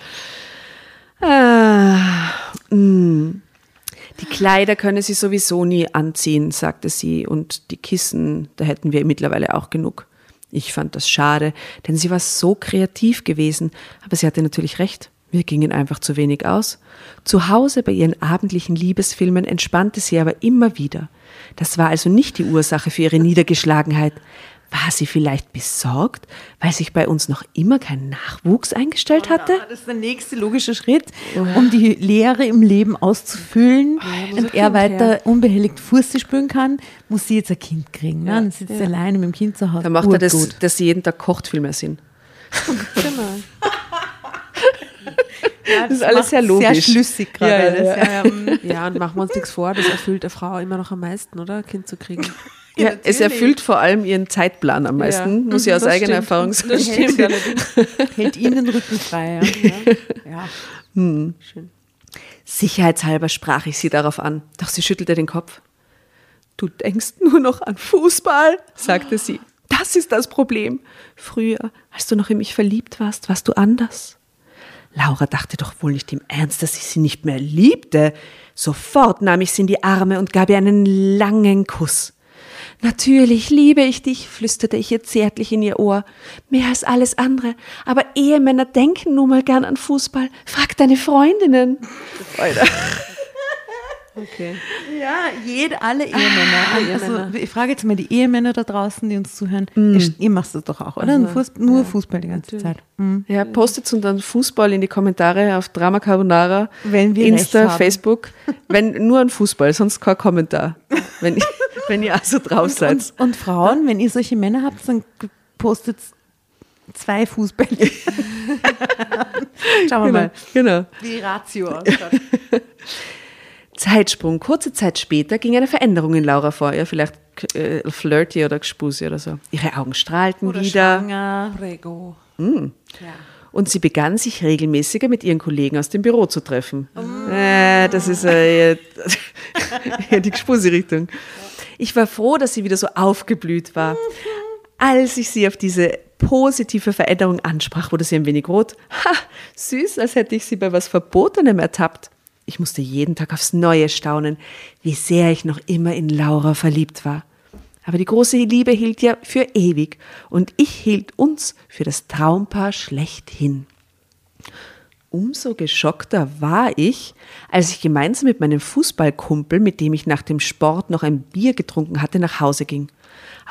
Speaker 1: Ah, mm. Die Kleider könne sie sowieso nie anziehen, sagte sie, und die Kissen, da hätten wir mittlerweile auch genug. Ich fand das schade, denn sie war so kreativ gewesen, aber sie hatte natürlich recht. Wir gingen einfach zu wenig aus. Zu Hause bei ihren abendlichen Liebesfilmen entspannte sie aber immer wieder. Das war also nicht die Ursache für ihre Niedergeschlagenheit. War sie vielleicht besorgt, weil sich bei uns noch immer kein Nachwuchs eingestellt hatte?
Speaker 4: Ja, das ist der nächste logische Schritt, um die Leere im Leben auszufüllen und er weiter unbehelligt Fußball spielen kann, muss sie jetzt ein Kind kriegen. Ne? Dann sitzt sie alleine mit dem Kind zu Hause.
Speaker 1: Da macht er das,
Speaker 4: Urgut.
Speaker 1: dass sie jeden Tag kocht, viel mehr Sinn.
Speaker 2: Genau.
Speaker 1: Das ist alles sehr logisch.
Speaker 4: Sehr schlüssig gerade.
Speaker 1: Ja, ja,
Speaker 4: alles.
Speaker 1: ja.
Speaker 4: Ja, ja.
Speaker 2: Und machen wir uns nichts vor, das erfüllt eine Frau immer noch am meisten, oder? Ein Kind zu kriegen.
Speaker 1: Ja, es erfüllt vor allem ihren Zeitplan am meisten, muss ich aus
Speaker 2: das
Speaker 1: eigener
Speaker 2: stimmt.
Speaker 1: Erfahrung sagen.
Speaker 2: Das stimmt.
Speaker 4: Hält ihm den Rücken frei. Ja. Ja.
Speaker 2: Schön.
Speaker 1: Sicherheitshalber sprach ich sie darauf an, doch sie schüttelte den Kopf. Du denkst nur noch an Fußball, sagte sie. Das ist das Problem. Früher, als du noch in mich verliebt warst, warst du anders. Laura dachte doch wohl nicht im Ernst, dass ich sie nicht mehr liebte. Sofort nahm ich sie in die Arme und gab ihr einen langen Kuss. Natürlich liebe ich dich, flüsterte ich ihr zärtlich in ihr Ohr. Mehr als alles andere. Aber Ehemänner denken nun mal gern an Fußball. Frag deine Freundinnen. Alter.
Speaker 2: Okay.
Speaker 4: Ja, jede, alle Ehemänner. Also, ich frage jetzt mal die Ehemänner da draußen, die uns zuhören. Ihr, ihr macht das doch auch, oder? Fußball, nur Fußball die ganze Zeit. Mhm.
Speaker 1: Ja, postet uns dann Fußball in die Kommentare auf Drama Carbonara,
Speaker 4: Wenn wir
Speaker 1: Insta. Facebook. Wenn nur an Fußball, sonst kein Kommentar. Wenn, wenn ihr also drauf seid.
Speaker 4: Und, und Frauen, wenn ihr solche Männer habt, dann postet zwei Fußbälle. Schauen wir mal,
Speaker 1: genau.
Speaker 4: wie die Ratio ausschaut.
Speaker 1: Zeitsprung. Kurze Zeit später ging eine Veränderung in Laura vor. Ja, vielleicht äh, flirty oder gespusi oder so. Ihre Augen strahlten
Speaker 4: Oder
Speaker 1: wieder.
Speaker 4: schwanger.
Speaker 2: Prego.
Speaker 1: Und sie begann sich regelmäßiger mit ihren Kollegen aus dem Büro zu treffen. Äh, das ist äh, die Gespusi-Richtung. Ich war froh, dass sie wieder so aufgeblüht war. Als ich sie auf diese positive Veränderung ansprach, wurde sie ein wenig rot. Ha, süß, als hätte ich sie bei was Verbotenem ertappt. Ich musste jeden Tag aufs Neue staunen, wie sehr ich noch immer in Laura verliebt war. Aber die große Liebe hielt ja für ewig und ich hielt uns für das Traumpaar schlechthin. Umso geschockter war ich, als ich gemeinsam mit meinem Fußballkumpel, mit dem ich nach dem Sport noch ein Bier getrunken hatte, nach Hause ging.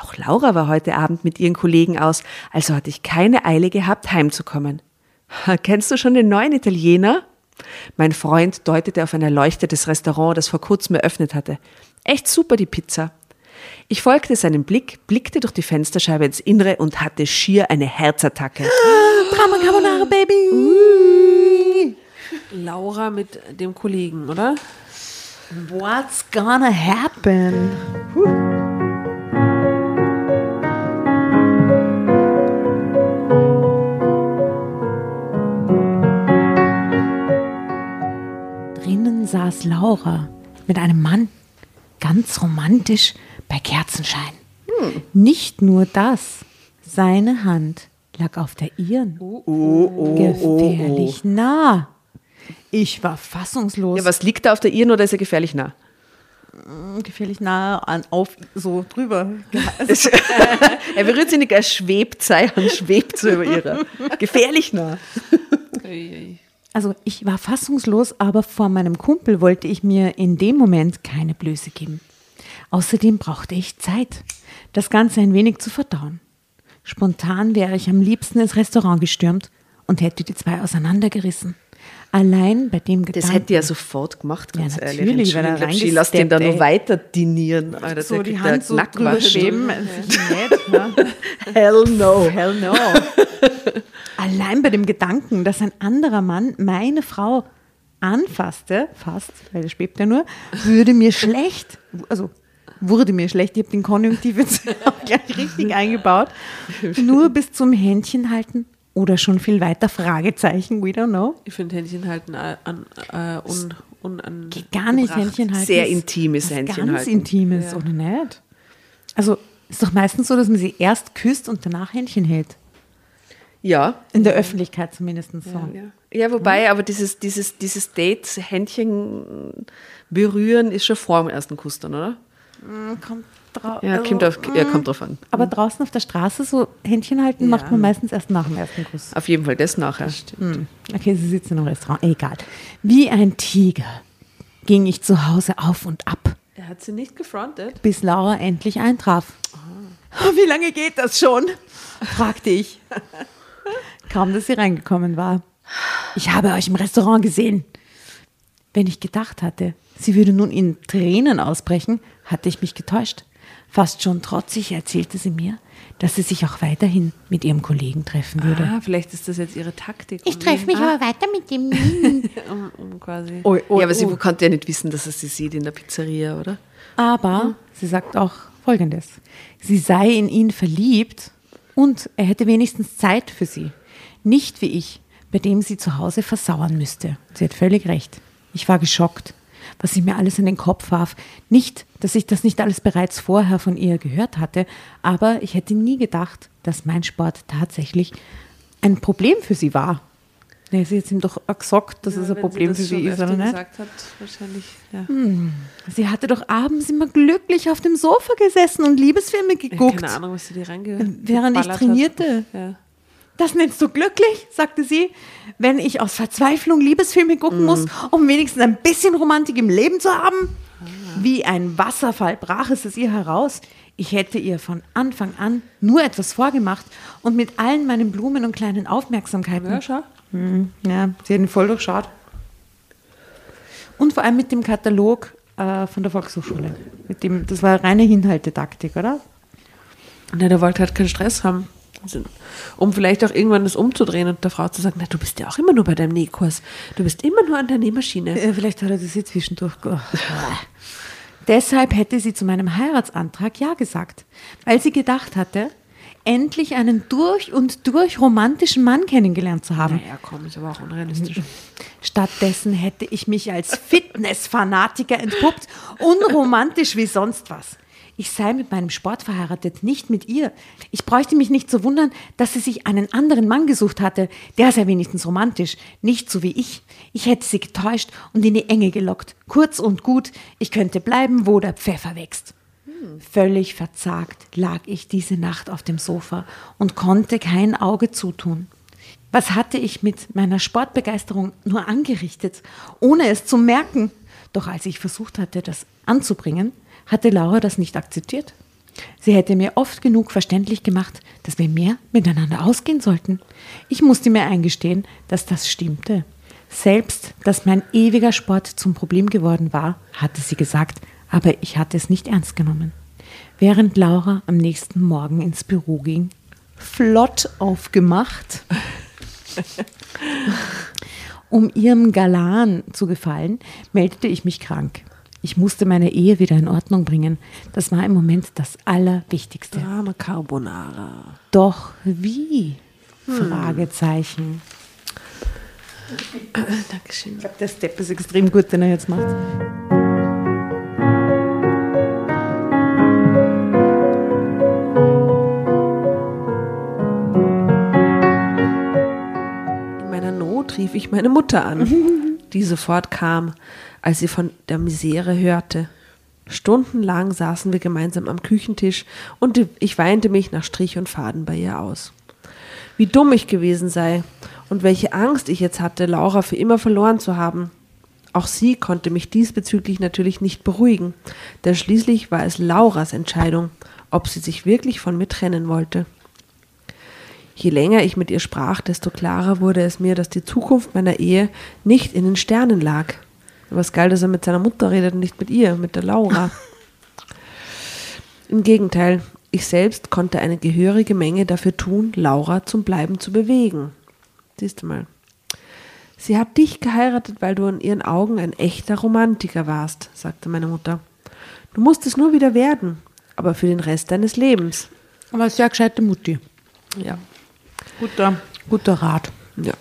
Speaker 1: Auch Laura war heute Abend mit ihren Kollegen aus, also hatte ich keine Eile gehabt, heimzukommen. Kennst du schon den neuen Italiener? Mein Freund deutete auf ein erleuchtetes Restaurant, das vor kurzem eröffnet hatte. Echt super die Pizza. Ich folgte seinem Blick, blickte durch die Fensterscheibe ins Innere und hatte schier eine Herzattacke.
Speaker 4: Drama Carbonara, Baby!
Speaker 2: Laura mit dem Kollegen, oder?
Speaker 4: What's gonna happen? Drinnen saß Laura mit einem Mann, ganz romantisch bei Kerzenschein. Nicht nur das, seine Hand lag auf der ihren. Gefährlich nah. Ich war fassungslos.
Speaker 1: Ja, was liegt da auf der Iren oder ist er gefährlich nah?
Speaker 4: gefährlich nah an, auf, so drüber.
Speaker 1: er berührt sie nicht, er schwebt sei und schwebt so über ihrer. Gefährlich nah.
Speaker 4: Also ich war fassungslos, aber vor meinem Kumpel wollte ich mir in dem Moment keine Blöße geben. Außerdem brauchte ich Zeit, das Ganze ein wenig zu verdauen. Spontan wäre ich am liebsten ins Restaurant gestürmt und hätte die zwei auseinandergerissen. Allein bei dem Gedanken.
Speaker 1: Das hätte er sofort gemacht, ganz
Speaker 4: Ja,
Speaker 1: ehrlich.
Speaker 4: natürlich, weil er
Speaker 1: Entschuldigung, ich lass den da noch weiter dinieren. Alter,
Speaker 4: so
Speaker 1: der
Speaker 4: die Hand so drüber schweben. ne?
Speaker 1: Hell no.
Speaker 4: Hell no. Allein bei dem Gedanken, dass ein anderer Mann meine Frau anfasste, fast, weil er schwebt ja nur, würde mir schlecht, also wurde mir schlecht, ich habe den Konjunktiv jetzt auch gleich richtig eingebaut, nur bis zum Händchen halten oder schon viel weiter, Fragezeichen, we don't know.
Speaker 2: Ich finde Händchen halten äh, an, äh, un, unan
Speaker 4: Geht gar nicht
Speaker 2: gebracht.
Speaker 4: Händchen halten.
Speaker 1: Sehr intimes Händchen
Speaker 4: ganz
Speaker 1: halten.
Speaker 4: Intimes, oder nicht? Also ist doch meistens so, dass man sie erst küsst und danach Händchen hält.
Speaker 1: Ja.
Speaker 4: In der Öffentlichkeit zumindest so.
Speaker 1: Ja, ja wobei, aber dieses, dieses, dieses Date, Händchen berühren, ist schon vor dem ersten Kuss dann, oder?
Speaker 4: Kommt drauf.
Speaker 1: Ja, kommt, auf, ja, kommt drauf an.
Speaker 4: Aber draußen auf der Straße so Händchen halten macht man meistens erst nach dem ersten Kuss.
Speaker 1: Auf jeden Fall das nachher.
Speaker 4: Hm. Okay, sie sitzen im Restaurant. Egal. Wie ein Tiger ging ich zu Hause auf und ab,
Speaker 2: Er hat sie nicht gefrontet.
Speaker 4: bis Laura endlich eintraf. Wie lange geht das schon? fragte ich. Kaum, dass sie reingekommen war. Ich habe euch im Restaurant gesehen. Wenn ich gedacht hatte, sie würde nun in Tränen ausbrechen, hatte ich mich getäuscht. Fast schon trotzig erzählte sie mir, dass sie sich auch weiterhin mit ihrem Kollegen treffen würde.
Speaker 2: Ah, vielleicht ist das jetzt ihre Taktik.
Speaker 5: Ich treffe mich aber weiter mit dem
Speaker 2: um, um quasi.
Speaker 1: ja, aber sie konnte ja nicht wissen, dass er sie sieht in der Pizzeria, oder?
Speaker 4: Aber sie sagt auch Folgendes. Sie sei in ihn verliebt und er hätte wenigstens Zeit für sie. Nicht wie ich, bei dem sie zu Hause versauern müsste. Sie hat völlig recht. Ich war geschockt, was sie mir alles in den Kopf warf. Nicht, dass ich das nicht alles bereits vorher von ihr gehört hatte, aber ich hätte nie gedacht, dass mein Sport tatsächlich ein Problem für sie war. Nee, sie hat ihm doch gesagt, dass es ein Problem
Speaker 2: sie
Speaker 4: für sie ist, oder nicht?
Speaker 2: gesagt hat, wahrscheinlich, ja.
Speaker 4: Sie hatte doch abends immer glücklich auf dem Sofa gesessen und Liebesfilme geguckt.
Speaker 2: Keine Ahnung, was sie die reinge
Speaker 4: Während ich trainierte.
Speaker 2: Ja.
Speaker 4: Das nennst du glücklich, sagte sie, wenn ich aus Verzweiflung Liebesfilme gucken muss, um wenigstens ein bisschen Romantik im Leben zu haben? Wie ein Wasserfall brach es aus ihr heraus. Ich hätte ihr von Anfang an nur etwas vorgemacht und mit allen meinen Blumen und kleinen Aufmerksamkeiten.
Speaker 2: Ja, schau.
Speaker 4: Mhm. Ja, sie hat ihn voll durchschaut. Und vor allem mit dem Katalog äh, von der Volkshochschule. Mit dem, das war reine Hinhaltetaktik, oder?
Speaker 2: Na, der wollte halt keinen Stress haben. Also, Um vielleicht auch irgendwann das umzudrehen und der Frau zu sagen, na, du bist ja auch immer nur bei deinem Nähkurs. Du bist immer nur an der Nähmaschine.
Speaker 4: Äh, vielleicht hat er das hier zwischendurch. ge- Deshalb hätte sie zu meinem Heiratsantrag Ja gesagt, weil sie gedacht hatte, endlich einen durch und durch romantischen Mann kennengelernt zu haben.
Speaker 2: Naja, komm, ist aber auch unrealistisch.
Speaker 4: Stattdessen hätte ich mich als Fitnessfanatiker entpuppt, unromantisch wie sonst was. Ich sei mit meinem Sport verheiratet, nicht mit ihr. Ich bräuchte mich nicht zu wundern, dass sie sich einen anderen Mann gesucht hatte. Der sei wenigstens romantisch, nicht so wie ich. Ich hätte sie getäuscht und in die Enge gelockt. Kurz und gut, ich könnte bleiben, wo der Pfeffer wächst. Völlig verzagt lag ich diese Nacht auf dem Sofa und konnte kein Auge zutun. Was hatte ich mit meiner Sportbegeisterung nur angerichtet, ohne es zu merken? Doch als ich versucht hatte, das anzubringen, hatte Laura das nicht akzeptiert. Sie hätte mir oft genug verständlich gemacht, dass wir mehr miteinander ausgehen sollten. Ich musste mir eingestehen, dass das stimmte. Selbst, dass mein ewiger Sport zum Problem geworden war, hatte sie gesagt, aber ich hatte es nicht ernst genommen. Während Laura am nächsten Morgen ins Büro ging, flott aufgemacht, um ihrem Galan zu gefallen, meldete ich mich krank. Ich musste meine Ehe wieder in Ordnung bringen. Das war im Moment das Allerwichtigste.
Speaker 2: Drama Carbonara.
Speaker 4: Doch wie? Fragezeichen.
Speaker 2: Dankeschön.
Speaker 4: Ich glaube, der Step ist extrem gut, den er jetzt macht.
Speaker 2: In meiner Not rief ich meine Mutter an, die sofort kam, als sie von der Misere hörte. Stundenlang saßen wir gemeinsam am Küchentisch und ich weinte mich nach Strich und Faden bei ihr aus. Wie dumm ich gewesen sei und welche Angst ich jetzt hatte, Laura für immer verloren zu haben. Auch sie konnte mich diesbezüglich natürlich nicht beruhigen, denn schließlich war es Lauras Entscheidung, ob sie sich wirklich von mir trennen wollte. Je länger ich mit ihr sprach, desto klarer wurde es mir, dass die Zukunft meiner Ehe nicht in den Sternen lag. Was geil, dass er mit seiner Mutter redet und nicht mit ihr, mit der Laura. Im Gegenteil, ich selbst konnte eine gehörige Menge dafür tun, Laura zum Bleiben zu bewegen. Siehst du mal. Sie hat dich geheiratet, weil du in ihren Augen ein echter Romantiker warst, sagte meine Mutter. Du musst es nur wieder werden, aber für den Rest deines Lebens.
Speaker 4: Aber sehr gescheite Mutti.
Speaker 2: Ja.
Speaker 4: Guter, guter Rat.
Speaker 2: Ja.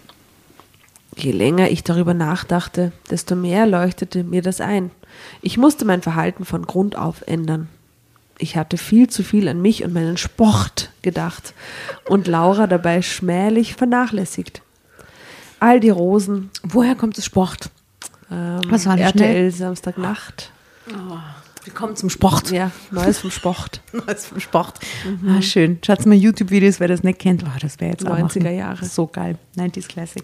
Speaker 2: Je länger ich darüber nachdachte, desto mehr leuchtete mir das ein. Ich musste mein Verhalten von Grund auf ändern. Ich hatte viel zu viel an mich und meinen Sport gedacht und Laura dabei schmählich vernachlässigt. All die Rosen,
Speaker 4: Woher kommt das Sport?
Speaker 2: ähm,
Speaker 4: Was war das
Speaker 2: RTL Samstagnacht,
Speaker 4: Willkommen zum Sport.
Speaker 2: ja, Neues vom Sport,
Speaker 4: Neues vom Sport. Ah, schön. Schaut mal YouTube-Videos, wer das nicht kennt. Oh, das wäre jetzt auch noch
Speaker 2: 90er Jahre.
Speaker 4: So geil. 90s Classic.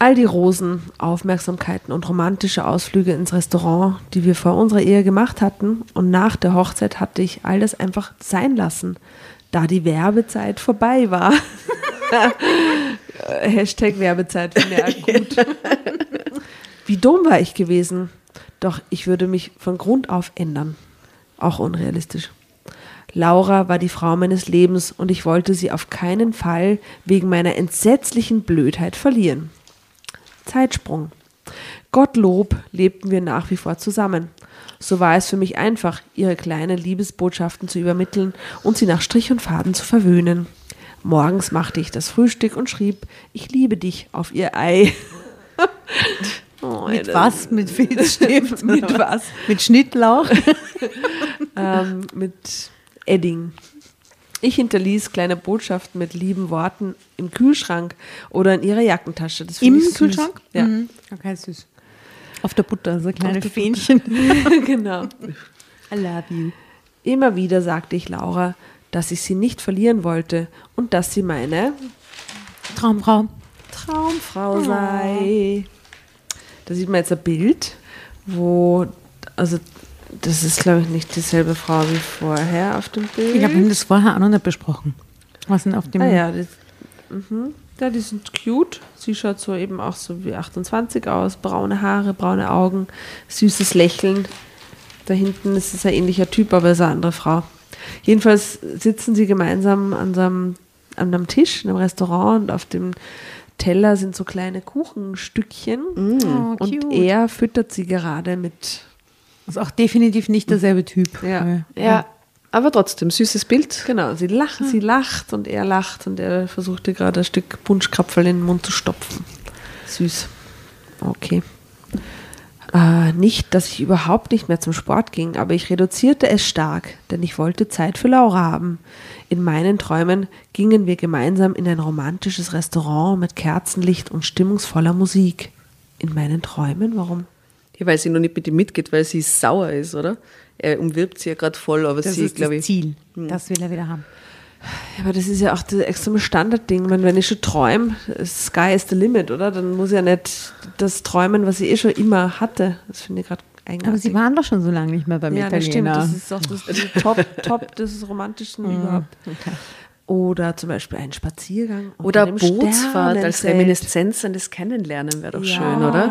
Speaker 2: All die Rosen, Aufmerksamkeiten und romantische Ausflüge ins Restaurant, die wir vor unserer Ehe gemacht hatten und nach der Hochzeit hatte ich all das einfach sein lassen, da die Werbezeit vorbei war. Hashtag Werbezeit finde ich gut. Wie dumm war ich gewesen. Doch ich würde mich von Grund auf ändern. Auch unrealistisch. Laura war die Frau meines Lebens und ich wollte sie auf keinen Fall wegen meiner entsetzlichen Blödheit verlieren. Zeitsprung. Gottlob lebten wir nach wie vor zusammen. So war es für mich einfach, ihre kleinen Liebesbotschaften zu übermitteln und sie nach Strich und Faden zu verwöhnen. Morgens machte ich das Frühstück und schrieb, ich liebe dich auf ihr Ei. Oh,
Speaker 4: Mit was? Mit Filzstift?
Speaker 2: Mit was?
Speaker 4: Mit Schnittlauch?
Speaker 2: ähm, mit Edding. Ich hinterließ kleine Botschaften mit lieben Worten im Kühlschrank oder in ihrer Jackentasche. Das
Speaker 4: Im. Kühlschrank?
Speaker 2: Ja,
Speaker 4: Mhm. Okay, süß. Auf der Butter, so kleine. Fähnchen.
Speaker 2: genau.
Speaker 4: I love you.
Speaker 2: Immer wieder sagte ich Laura, dass ich sie nicht verlieren wollte und dass sie meine
Speaker 4: Traumfrau.
Speaker 2: Traumfrau sei. Da sieht man jetzt ein Bild, wo, also das ist glaube ich nicht dieselbe Frau wie vorher auf dem Bild.
Speaker 4: Ich glaube, wir haben das vorher auch noch nicht besprochen. Was denn auf dem.
Speaker 2: Ah ja, das, mhm. ja, die sind cute. Sie schaut so eben auch so wie 28 aus. Braune Haare, braune Augen, süßes Lächeln. Da hinten ist es ein ähnlicher Typ, aber es ist eine andere Frau. Jedenfalls sitzen sie gemeinsam an so einem, an einem Tisch in einem Restaurant und auf dem Teller sind so kleine Kuchenstückchen.
Speaker 4: Oh,
Speaker 2: Und er füttert sie gerade mit.
Speaker 4: ist auch definitiv nicht derselbe Typ.
Speaker 2: Ja.
Speaker 4: Äh,
Speaker 1: Ja, aber trotzdem, süßes Bild.
Speaker 2: Genau, sie lacht, sie lacht und er lacht und er versucht ihr gerade ein Stück Punschkrapferl in den Mund zu stopfen. Süß. Okay. Äh, nicht, dass ich überhaupt nicht mehr zum Sport ging, aber ich reduzierte es stark, denn ich wollte Zeit für Laura haben. In meinen Träumen gingen wir gemeinsam in ein romantisches Restaurant mit Kerzenlicht und stimmungsvoller Musik. In meinen Träumen? Warum?
Speaker 1: Ja, weil sie noch nicht mit ihm mitgeht, weil sie sauer ist, oder? Er umwirbt sie ja gerade voll, aber
Speaker 4: Das
Speaker 1: sie,
Speaker 4: ist
Speaker 1: glaube
Speaker 4: das
Speaker 1: ich.
Speaker 4: Ziel. Das will er wieder haben.
Speaker 2: Ja, aber das ist ja auch das extreme Standardding. Wenn, wenn ich schon träume, Sky is the limit, oder? Dann muss ich ja nicht das träumen, was ich eh schon immer hatte. Das finde ich gerade eigenartig.
Speaker 4: Aber sie waren doch schon so lange nicht mehr beim
Speaker 2: ja, das stimmt.
Speaker 4: Italiener.
Speaker 2: Das ist auch das, Top, Top des Romantischen überhaupt. Oder zum Beispiel einen Spaziergang.
Speaker 1: Oder Bootsfahrt als. Reminiszenz an das Kennenlernen wäre doch
Speaker 2: Ja.
Speaker 1: schön, oder?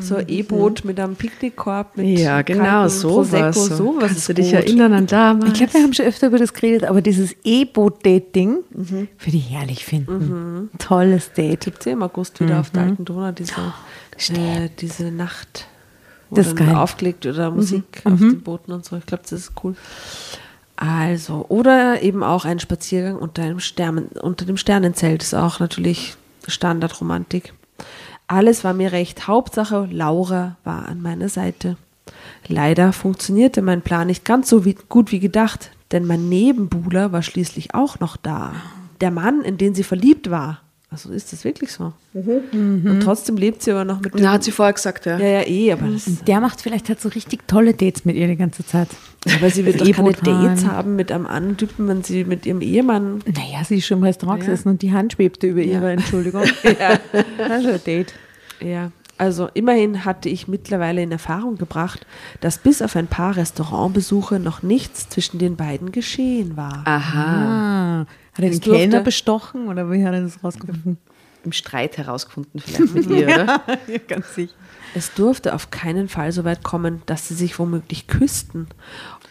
Speaker 2: So ein E-Boot mit einem Picknickkorb. Mit
Speaker 1: Ja, genau,
Speaker 2: kaltem
Speaker 1: so
Speaker 2: Prosecco,
Speaker 1: was.
Speaker 2: sowas
Speaker 1: Kannst du dich
Speaker 2: gut.
Speaker 1: erinnern an damals?
Speaker 4: Ich glaube, wir haben schon öfter über das geredet, aber dieses E-Boot-Dating würde ich herrlich finden. Tolles Date.
Speaker 2: Gibt es ja im August wieder auf der alten Donau diese, äh, diese Nacht.
Speaker 4: Das ist geil.
Speaker 2: aufgelegt oder Musik auf den Booten und so. Ich glaube, das ist cool. Also, oder eben auch ein Spaziergang unter, einem Sternen, unter dem Sternenzelt ist auch natürlich Standardromantik. Alles war mir recht. Hauptsache, Laura war an meiner Seite. Leider funktionierte mein Plan nicht ganz so wie, gut wie gedacht, denn mein Nebenbuhler war schließlich auch noch da. Der Mann, in den sie verliebt war. Also ist das wirklich so? Und trotzdem lebt sie aber noch mit dem.
Speaker 1: Na, hat sie vorher gesagt, ja.
Speaker 2: ja, ja, eh, aber, das,
Speaker 4: Und der macht vielleicht halt so richtig tolle Dates mit ihr die ganze Zeit.
Speaker 2: aber sie wird doch keine. Dates haben mit einem anderen Typen, wenn sie mit ihrem Ehemann.
Speaker 4: Naja, sie ist schon im Restaurant gesessen und die Hand schwebte über ihre Entschuldigung. Also ein Date.
Speaker 2: Ja, also immerhin hatte ich mittlerweile in Erfahrung gebracht, dass bis auf ein paar Restaurantbesuche noch nichts zwischen den beiden geschehen war.
Speaker 1: Aha,
Speaker 4: Ah, hat er den Kellner bestochen oder wie hat er das rausgefunden?
Speaker 1: im Streit herausgefunden vielleicht mit ihr, oder?
Speaker 4: ja, ganz sicher.
Speaker 2: Es durfte auf keinen Fall so weit kommen, dass sie sich womöglich küssten.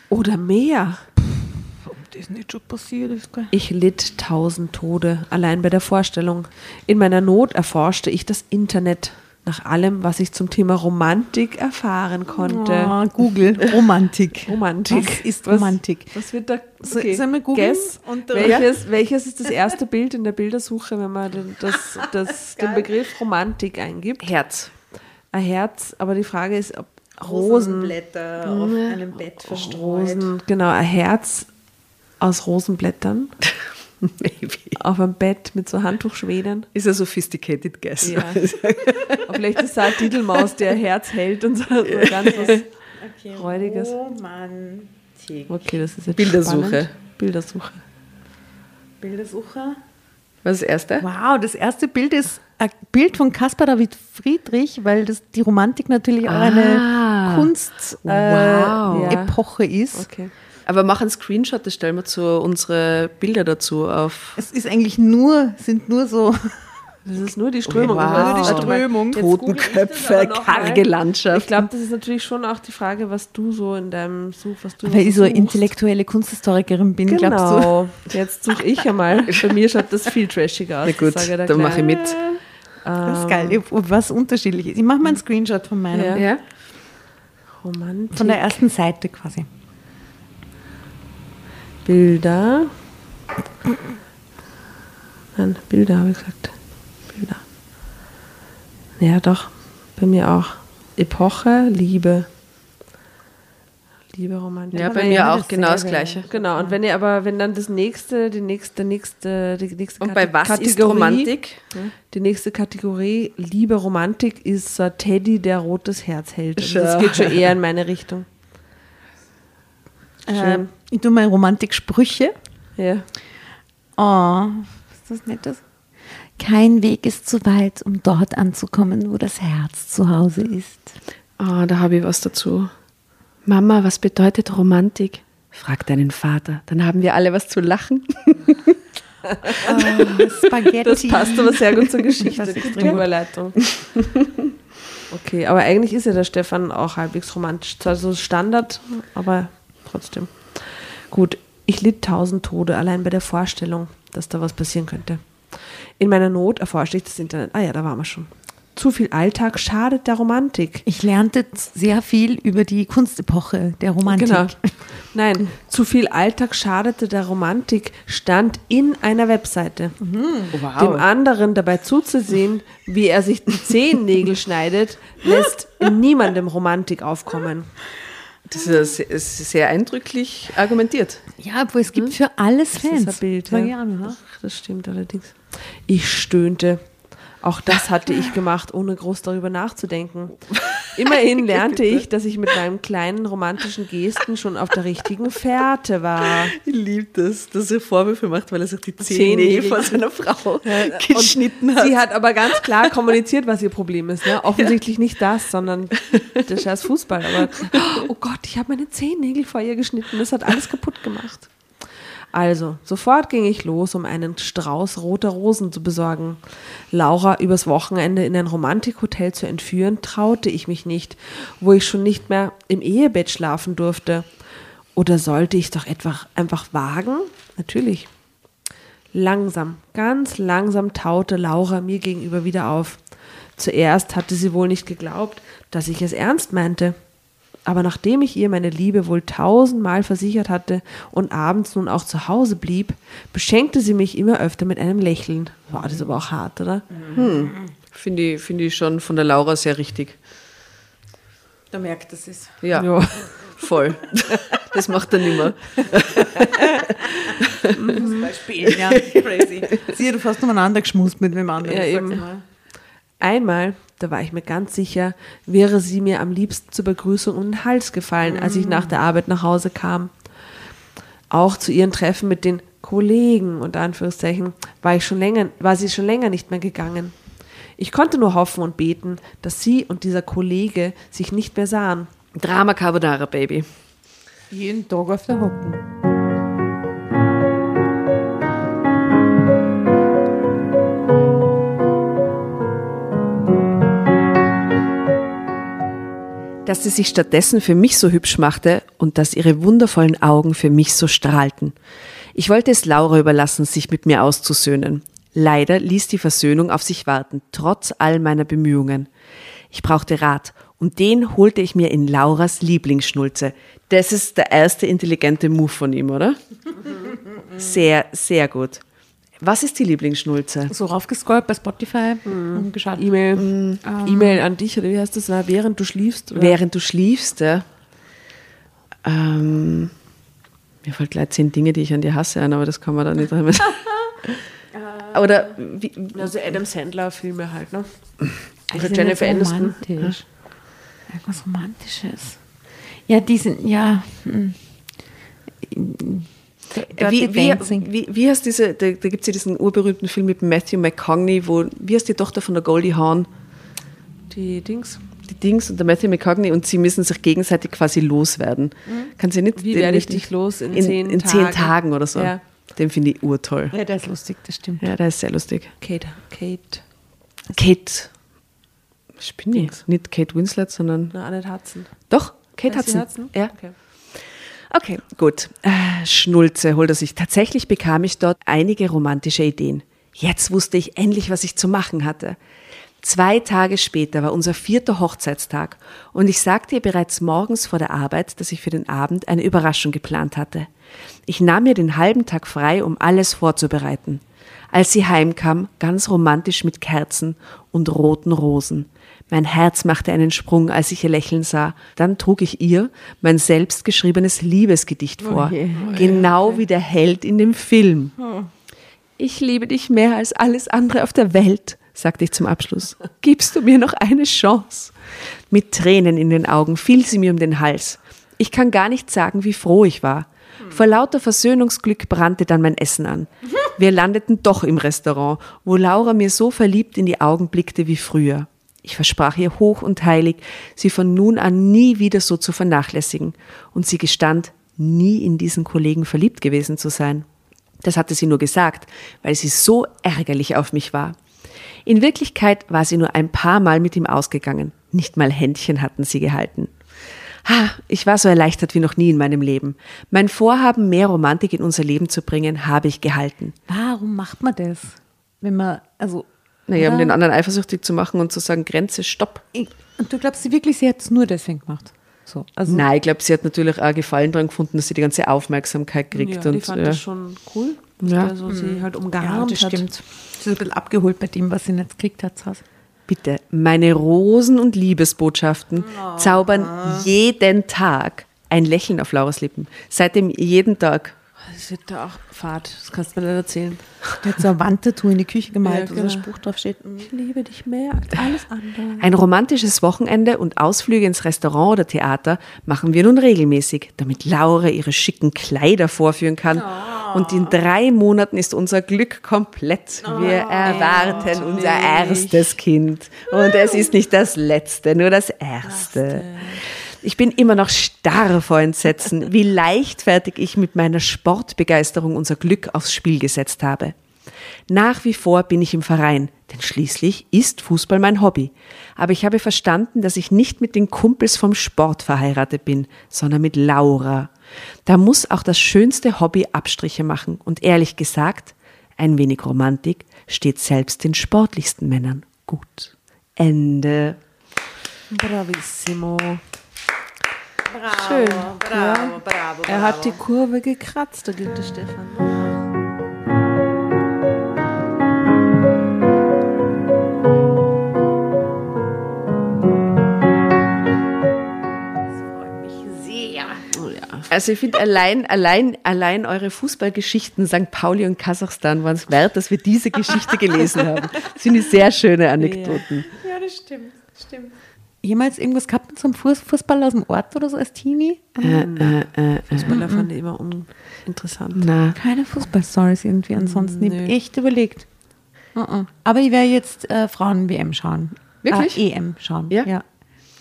Speaker 2: Oder mehr.
Speaker 4: Das ist nicht schon passiert ist, gell?
Speaker 2: Ich litt tausend Tode, allein bei der Vorstellung. In meiner Not erforschte ich das Internet nach allem, was ich zum Thema Romantik erfahren konnte.
Speaker 4: Oh, Google, Romantik.
Speaker 2: Romantik.
Speaker 4: Was ist Romantik?
Speaker 2: Was wird da?
Speaker 4: So- sollen wir googeln? Äh,
Speaker 2: welches, welches ist das erste Bild in der Bildersuche, wenn man den, das, das, den Begriff Romantik eingibt?
Speaker 1: Herz.
Speaker 2: Ein Herz, aber die Frage ist, ob Rosen,
Speaker 4: Rosenblätter auf einem Bett
Speaker 2: Rosen, genau, ein Herz aus Rosenblättern
Speaker 1: Maybe.
Speaker 2: auf einem Bett mit so Handtuchschwedern.
Speaker 1: Ist a sophisticated guess.
Speaker 2: Ja. Aber vielleicht ist es auch ein Titelmaus, der ein Herz hält und so, so ganz was Freudiges.
Speaker 4: Romantik.
Speaker 2: Okay, das ist jetzt
Speaker 1: Bildersuche.
Speaker 2: Spannend. Bildersuche.
Speaker 4: Bildersuche.
Speaker 1: Was ist das erste?
Speaker 4: Wow, das erste Bild ist ein Bild von Caspar David Friedrich, weil das, die Romantik natürlich auch
Speaker 1: Ah.
Speaker 4: eine Kunstepoche
Speaker 1: Wow.
Speaker 4: äh, Epoche ist.
Speaker 2: Okay.
Speaker 1: Aber mach einen Screenshot, das stellen wir zu unsere Bilder dazu auf.
Speaker 4: Es ist eigentlich nur, sind nur so
Speaker 2: Das ist nur die Strömung.
Speaker 1: Wow.
Speaker 2: Nur die
Speaker 4: Strömung.
Speaker 1: Totenköpfe, karge Landschaft.
Speaker 2: Ich glaube, das ist natürlich schon auch die Frage, was du so in deinem Such, was du
Speaker 4: weil ich so eine
Speaker 2: suchst.
Speaker 4: intellektuelle Kunsthistorikerin bin, glaubst du?
Speaker 2: Genau. Jetzt suche ich einmal. Bei mir schaut das viel trashiger aus.
Speaker 1: Na gut,
Speaker 2: dir
Speaker 1: dann mache ich mit.
Speaker 4: Das ist geil, was unterschiedlich ist. Ich mache mal einen Screenshot von meinem,
Speaker 2: Ja.
Speaker 1: Ja?
Speaker 2: Romantik.
Speaker 4: von der ersten Seite quasi.
Speaker 2: Bilder. Nein, Bilder habe ich gesagt. Bilder. Ja, doch. Bei mir auch. Epoche, Liebe. Liebe, Romantik.
Speaker 1: Ja, bei mir
Speaker 4: immer
Speaker 1: auch genau das
Speaker 4: dasselbe.
Speaker 1: Gleiche.
Speaker 2: Genau, und wenn ihr aber, wenn dann das nächste, die nächste, nächste, die nächste
Speaker 1: Und bei
Speaker 2: Kate-
Speaker 1: was ist Romantik?
Speaker 2: Die nächste Kategorie, Liebe Romantik, ist so ein Teddy, der rotes Herz hält. Also
Speaker 1: Schau.
Speaker 2: das geht schon eher in meine Richtung.
Speaker 4: Äh, ich tue mal Romantik-Sprüche.
Speaker 2: Ja.
Speaker 4: Oh, ist das nettes? Kein Weg ist zu weit, um dort anzukommen, wo das Herz zu Hause ist.
Speaker 1: Ah, da habe ich was dazu. Mama, was bedeutet Romantik? Frag deinen Vater. Dann haben wir alle was zu lachen.
Speaker 4: Spaghetti.
Speaker 2: Das passt aber sehr gut zur Geschichte, die. Überleitung. Okay, aber eigentlich ist ja der Stefan auch halbwegs romantisch. Zwar so Standard, aber trotzdem. Gut, ich litt tausend Tode allein bei der Vorstellung, dass da was passieren könnte. In meiner Not erforschte ich das Internet. Ah ja, da waren wir schon. Zu viel Alltag schadet der Romantik.
Speaker 4: Ich lernte sehr viel über die Kunstepoche der Romantik.
Speaker 2: Genau. Nein, zu viel Alltag schadete der Romantik stand in einer Webseite. Dem anderen dabei zuzusehen, wie er sich die Zehennägel schneidet, lässt niemandem Romantik aufkommen.
Speaker 1: Das ist sehr, ist sehr eindrücklich argumentiert.
Speaker 4: Ja, obwohl es gibt für alles
Speaker 2: Das
Speaker 4: Fans.
Speaker 2: ist ein Bild. Ja.
Speaker 4: noch.
Speaker 2: Ach, das stimmt allerdings. Ich stöhnte. Auch das hatte ich gemacht, ohne groß darüber nachzudenken. Immerhin lernte ich, dass ich mit meinen kleinen romantischen Gesten schon auf der richtigen Fährte war.
Speaker 1: Ich liebe das, dass er Vorwürfe macht, weil er sich die
Speaker 2: Zehennägel
Speaker 1: von seiner Frau geschnitten hat.
Speaker 2: Sie hat aber ganz klar kommuniziert, was ihr Problem ist. Ne? Offensichtlich nicht das, sondern der scheiß Fußball. Aber oh Gott, ich habe meine Zehennägel vor ihr geschnitten. Das hat alles kaputt gemacht. Also, sofort ging ich los, um einen Strauß roter Rosen zu besorgen. Laura übers Wochenende in ein Romantikhotel zu entführen, traute ich mich nicht, wo ich schon nicht mehr im Ehebett schlafen durfte. Oder sollte ich es doch etwa einfach wagen? Natürlich. Langsam, ganz langsam taute Laura mir gegenüber wieder auf. Zuerst hatte sie wohl nicht geglaubt, dass ich es ernst meinte. Aber nachdem ich ihr meine Liebe wohl tausendmal versichert hatte und abends nun auch zu Hause blieb, beschenkte sie mich immer öfter mit einem Lächeln. Wow, das aber auch hart, oder?
Speaker 1: Finde ich, finde ich schon von der Laura sehr richtig.
Speaker 4: Da merkt es es.
Speaker 1: Ja,
Speaker 2: Ja.
Speaker 1: voll. Das macht er nicht mehr.
Speaker 4: Spielen, ja. Crazy. Sie hat fast umeinander geschmust mit dem anderen.
Speaker 2: Ja, eben.
Speaker 4: mal.
Speaker 2: Einmal, da war ich mir ganz sicher, wäre sie mir am liebsten zur Begrüßung um den Hals gefallen, als ich nach der Arbeit nach Hause kam. Auch zu ihren Treffen mit den Kollegen, unter Anführungszeichen, war, ich schon länger, war sie schon länger nicht mehr gegangen. Ich konnte nur hoffen und beten, dass sie und dieser Kollege sich nicht mehr sahen.
Speaker 1: Drama Carbonara, Baby.
Speaker 4: Jeden Tag auf der Hocken.
Speaker 1: Dass sie sich stattdessen für mich so hübsch machte und dass ihre wundervollen Augen für mich so strahlten. Ich wollte es Laura überlassen, sich mit mir auszusöhnen. Leider ließ die Versöhnung auf sich warten, trotz all meiner Bemühungen. Ich brauchte Rat und den holte ich mir in Lauras Lieblingsschnulze. Das ist der erste intelligente Move von ihm, oder? Sehr, sehr gut. Was ist die Lieblingsschnulze?
Speaker 4: So raufgescrollt bei Spotify und geschaut.
Speaker 2: E-Mail, E-Mail an dich, oder wie heißt das? Na, während du schliefst? Oder?
Speaker 1: Während du schliefst, ja. Ähm, mir fällt gleich zehn Dinge, die ich an dir hasse, ein, aber das kann man da nicht damit. Oder wie,
Speaker 2: Also Adam Sandler-Filme halt, ne?
Speaker 4: Also
Speaker 2: Oder Jennifer
Speaker 4: nicht so
Speaker 2: Aniston.
Speaker 4: Romantisch. Irgendwas Romantisches. Ja, die sind, ja. hm. Dirty
Speaker 1: Wie, wie,
Speaker 4: Dancing.
Speaker 1: wie, wie heißt diese, da, da gibt es ja diesen urberühmten Film mit Matthew McConaughey, wo, wie heißt die Tochter von der Goldie Hawn?
Speaker 2: Die Dings.
Speaker 1: Die Dings und der Matthew McConaughey und sie müssen sich gegenseitig quasi loswerden. Kann sie nicht?
Speaker 2: Wie werde ich dich los in
Speaker 1: in,
Speaker 2: zehn
Speaker 1: in zehn
Speaker 2: Tagen?
Speaker 1: Tagen oder so.
Speaker 2: Ja.
Speaker 1: Den finde ich urtoll.
Speaker 4: Ja, der ist lustig, das stimmt.
Speaker 1: Ja, der ist sehr lustig.
Speaker 2: Kate. Kate.
Speaker 1: Kate. Spinne ich. Nicht Kate Winslet, sondern.
Speaker 2: Na, Annette Hudson.
Speaker 1: Doch, Kate Hudson.
Speaker 2: Hudson?
Speaker 1: Ja.
Speaker 2: Okay.
Speaker 1: Okay, gut. Äh, Schnulze holt er sich. Tatsächlich bekam ich dort einige romantische Ideen. Jetzt wusste ich endlich, was ich zu machen hatte. Zwei Tage später war unser vierter Hochzeitstag und ich sagte ihr bereits morgens vor der Arbeit, dass ich für den Abend eine Überraschung geplant hatte. Ich nahm mir den halben Tag frei, um alles vorzubereiten. Als sie heimkam, ganz romantisch mit Kerzen und roten Rosen. Mein Herz machte einen Sprung, als ich ihr Lächeln sah. Dann trug ich ihr mein selbstgeschriebenes Liebesgedicht vor. Genau wie der Held in dem Film. Ich liebe dich mehr als alles andere auf der Welt, sagte ich zum Abschluss. Gibst du mir noch eine Chance? Mit Tränen in den Augen fiel sie mir um den Hals. Ich kann gar nicht sagen, wie froh ich war. Vor lauter Versöhnungsglück brannte dann mein Essen an. Wir landeten doch im Restaurant, wo Laura mir so verliebt in die Augen blickte wie früher. Ich versprach ihr hoch und heilig, sie von nun an nie wieder so zu vernachlässigen. Und sie gestand, nie in diesen Kollegen verliebt gewesen zu sein. Das hatte sie nur gesagt, weil sie so ärgerlich auf mich war. In Wirklichkeit war sie nur ein paar Mal mit ihm ausgegangen. Nicht mal Händchen hatten sie gehalten. Ha, ich war so erleichtert wie noch nie in meinem Leben. Mein Vorhaben, mehr Romantik in unser Leben zu bringen, habe ich gehalten.
Speaker 4: Warum macht man das? Wenn man, also.
Speaker 1: Naja, um
Speaker 4: oder?
Speaker 1: den anderen eifersüchtig zu machen und zu sagen, Grenze, stopp.
Speaker 4: Ich- Und du glaubst sie wirklich, sie hat es nur deswegen gemacht? So, also
Speaker 1: Nein, ich glaube, sie hat natürlich auch Gefallen daran gefunden, dass sie die ganze Aufmerksamkeit kriegt.
Speaker 2: Ja,
Speaker 1: und,
Speaker 2: die fand
Speaker 1: ja.
Speaker 2: das schon cool.
Speaker 1: Ja.
Speaker 2: Also sie halt
Speaker 4: ja,
Speaker 2: umgarnt
Speaker 4: das
Speaker 2: hat.
Speaker 4: stimmt. Sie ist ein bisschen abgeholt bei dem, was sie nicht gekriegt hat.
Speaker 1: Bitte, meine Rosen- und Liebesbotschaften zaubern jeden Tag ein Lächeln auf Lauras Lippen. Seitdem jeden Tag.
Speaker 2: Das wird da auch Fahrt. Das kannst du mir nicht erzählen.
Speaker 4: Die hat so ein Wandtattoo in die Küche gemalt,
Speaker 2: Ja,
Speaker 4: wo so ein
Speaker 2: genau.
Speaker 4: Spruch drauf steht.
Speaker 2: Ich liebe dich mehr als alles andere.
Speaker 1: Ein romantisches Wochenende und Ausflüge ins Restaurant oder Theater machen wir nun regelmäßig, damit Laura ihre schicken Kleider vorführen kann. Und in drei Monaten ist unser Glück komplett. Wir erwarten unser erstes Kind. Und es ist nicht das letzte, nur das erste. Ich bin immer noch starr vor Entsetzen, wie leichtfertig ich mit meiner Sportbegeisterung unser Glück aufs Spiel gesetzt habe. Nach wie vor bin ich im Verein, denn schließlich ist Fußball mein Hobby. Aber ich habe verstanden, dass ich nicht mit den Kumpels vom Sport verheiratet bin, sondern mit Laura. Da muss auch das schönste Hobby Abstriche machen. Und ehrlich gesagt, ein wenig Romantik steht selbst den sportlichsten Männern gut. Ende.
Speaker 2: Bravissimo.
Speaker 4: Schön.
Speaker 2: Bravo, bravo, Er hat die Kurve gekratzt, der gute Stefan.
Speaker 1: Also ich finde allein, allein, allein eure Fußballgeschichten St. Pauli und Kasachstan waren es wert, dass wir diese Geschichte gelesen haben. Das sind die sehr schöne Anekdoten.
Speaker 2: Ja, das stimmt. stimmt.
Speaker 4: Jemals irgendwas gehabt mit so einem Fuß Fußball aus dem Ort oder so als Teenie?
Speaker 2: Fußballer fand ich immer uninteressant.
Speaker 1: Na,
Speaker 4: Keine Fußballstories irgendwie ansonsten. Ich habe echt überlegt. Uh-uh. Aber ich werde jetzt äh, Frauen-WM schauen.
Speaker 1: Wirklich?
Speaker 4: Äh, EM schauen.
Speaker 1: Ja?
Speaker 4: ja.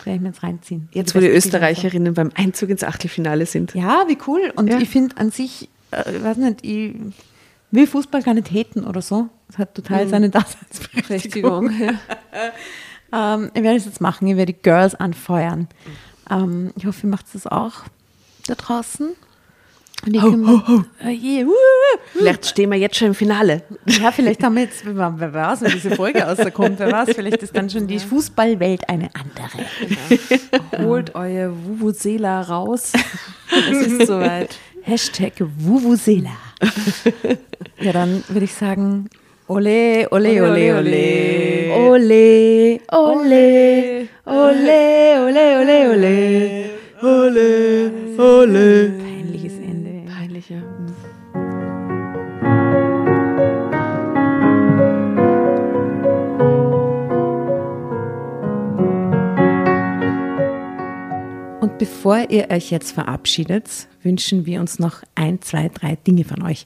Speaker 4: Werde ich mir jetzt reinziehen.
Speaker 1: jetzt, wo die. Österreicherinnen beim Einzug ins Achtelfinale sind.
Speaker 4: Ja, wie cool. Und
Speaker 1: Ja.
Speaker 4: ich finde an sich, äh, ich weiß nicht, ich will Fußball gar nicht haten oder so. Das hat total seine Daseinsberechtigung.
Speaker 2: Berechtigung. Ja.
Speaker 4: Ähm, ich werde es jetzt machen. Ich werde die Girls anfeuern. Ähm, ich hoffe, ihr macht es auch da draußen. Und ich oh, Äh, yeah, wuh, wuh.
Speaker 1: Vielleicht stehen wir jetzt schon im Finale.
Speaker 4: Ja, vielleicht haben wir jetzt, wer weiß, wenn diese Folge rauskommt, wer weiß, vielleicht ist dann schon die Fußballwelt eine andere.
Speaker 2: Holt euer Vuvuzela raus. Es ist soweit.
Speaker 4: Hashtag Vuvuzela. ja, dann würde ich sagen, ole, ole, ole, ole.
Speaker 1: Ole, ole, ole, ole, ole, ole, ole, ole.
Speaker 4: Peinliches Ende.
Speaker 1: Peinlich, ja.
Speaker 4: Und Bevor ihr euch jetzt verabschiedet, wünschen wir uns noch ein, zwei, drei Dinge von euch.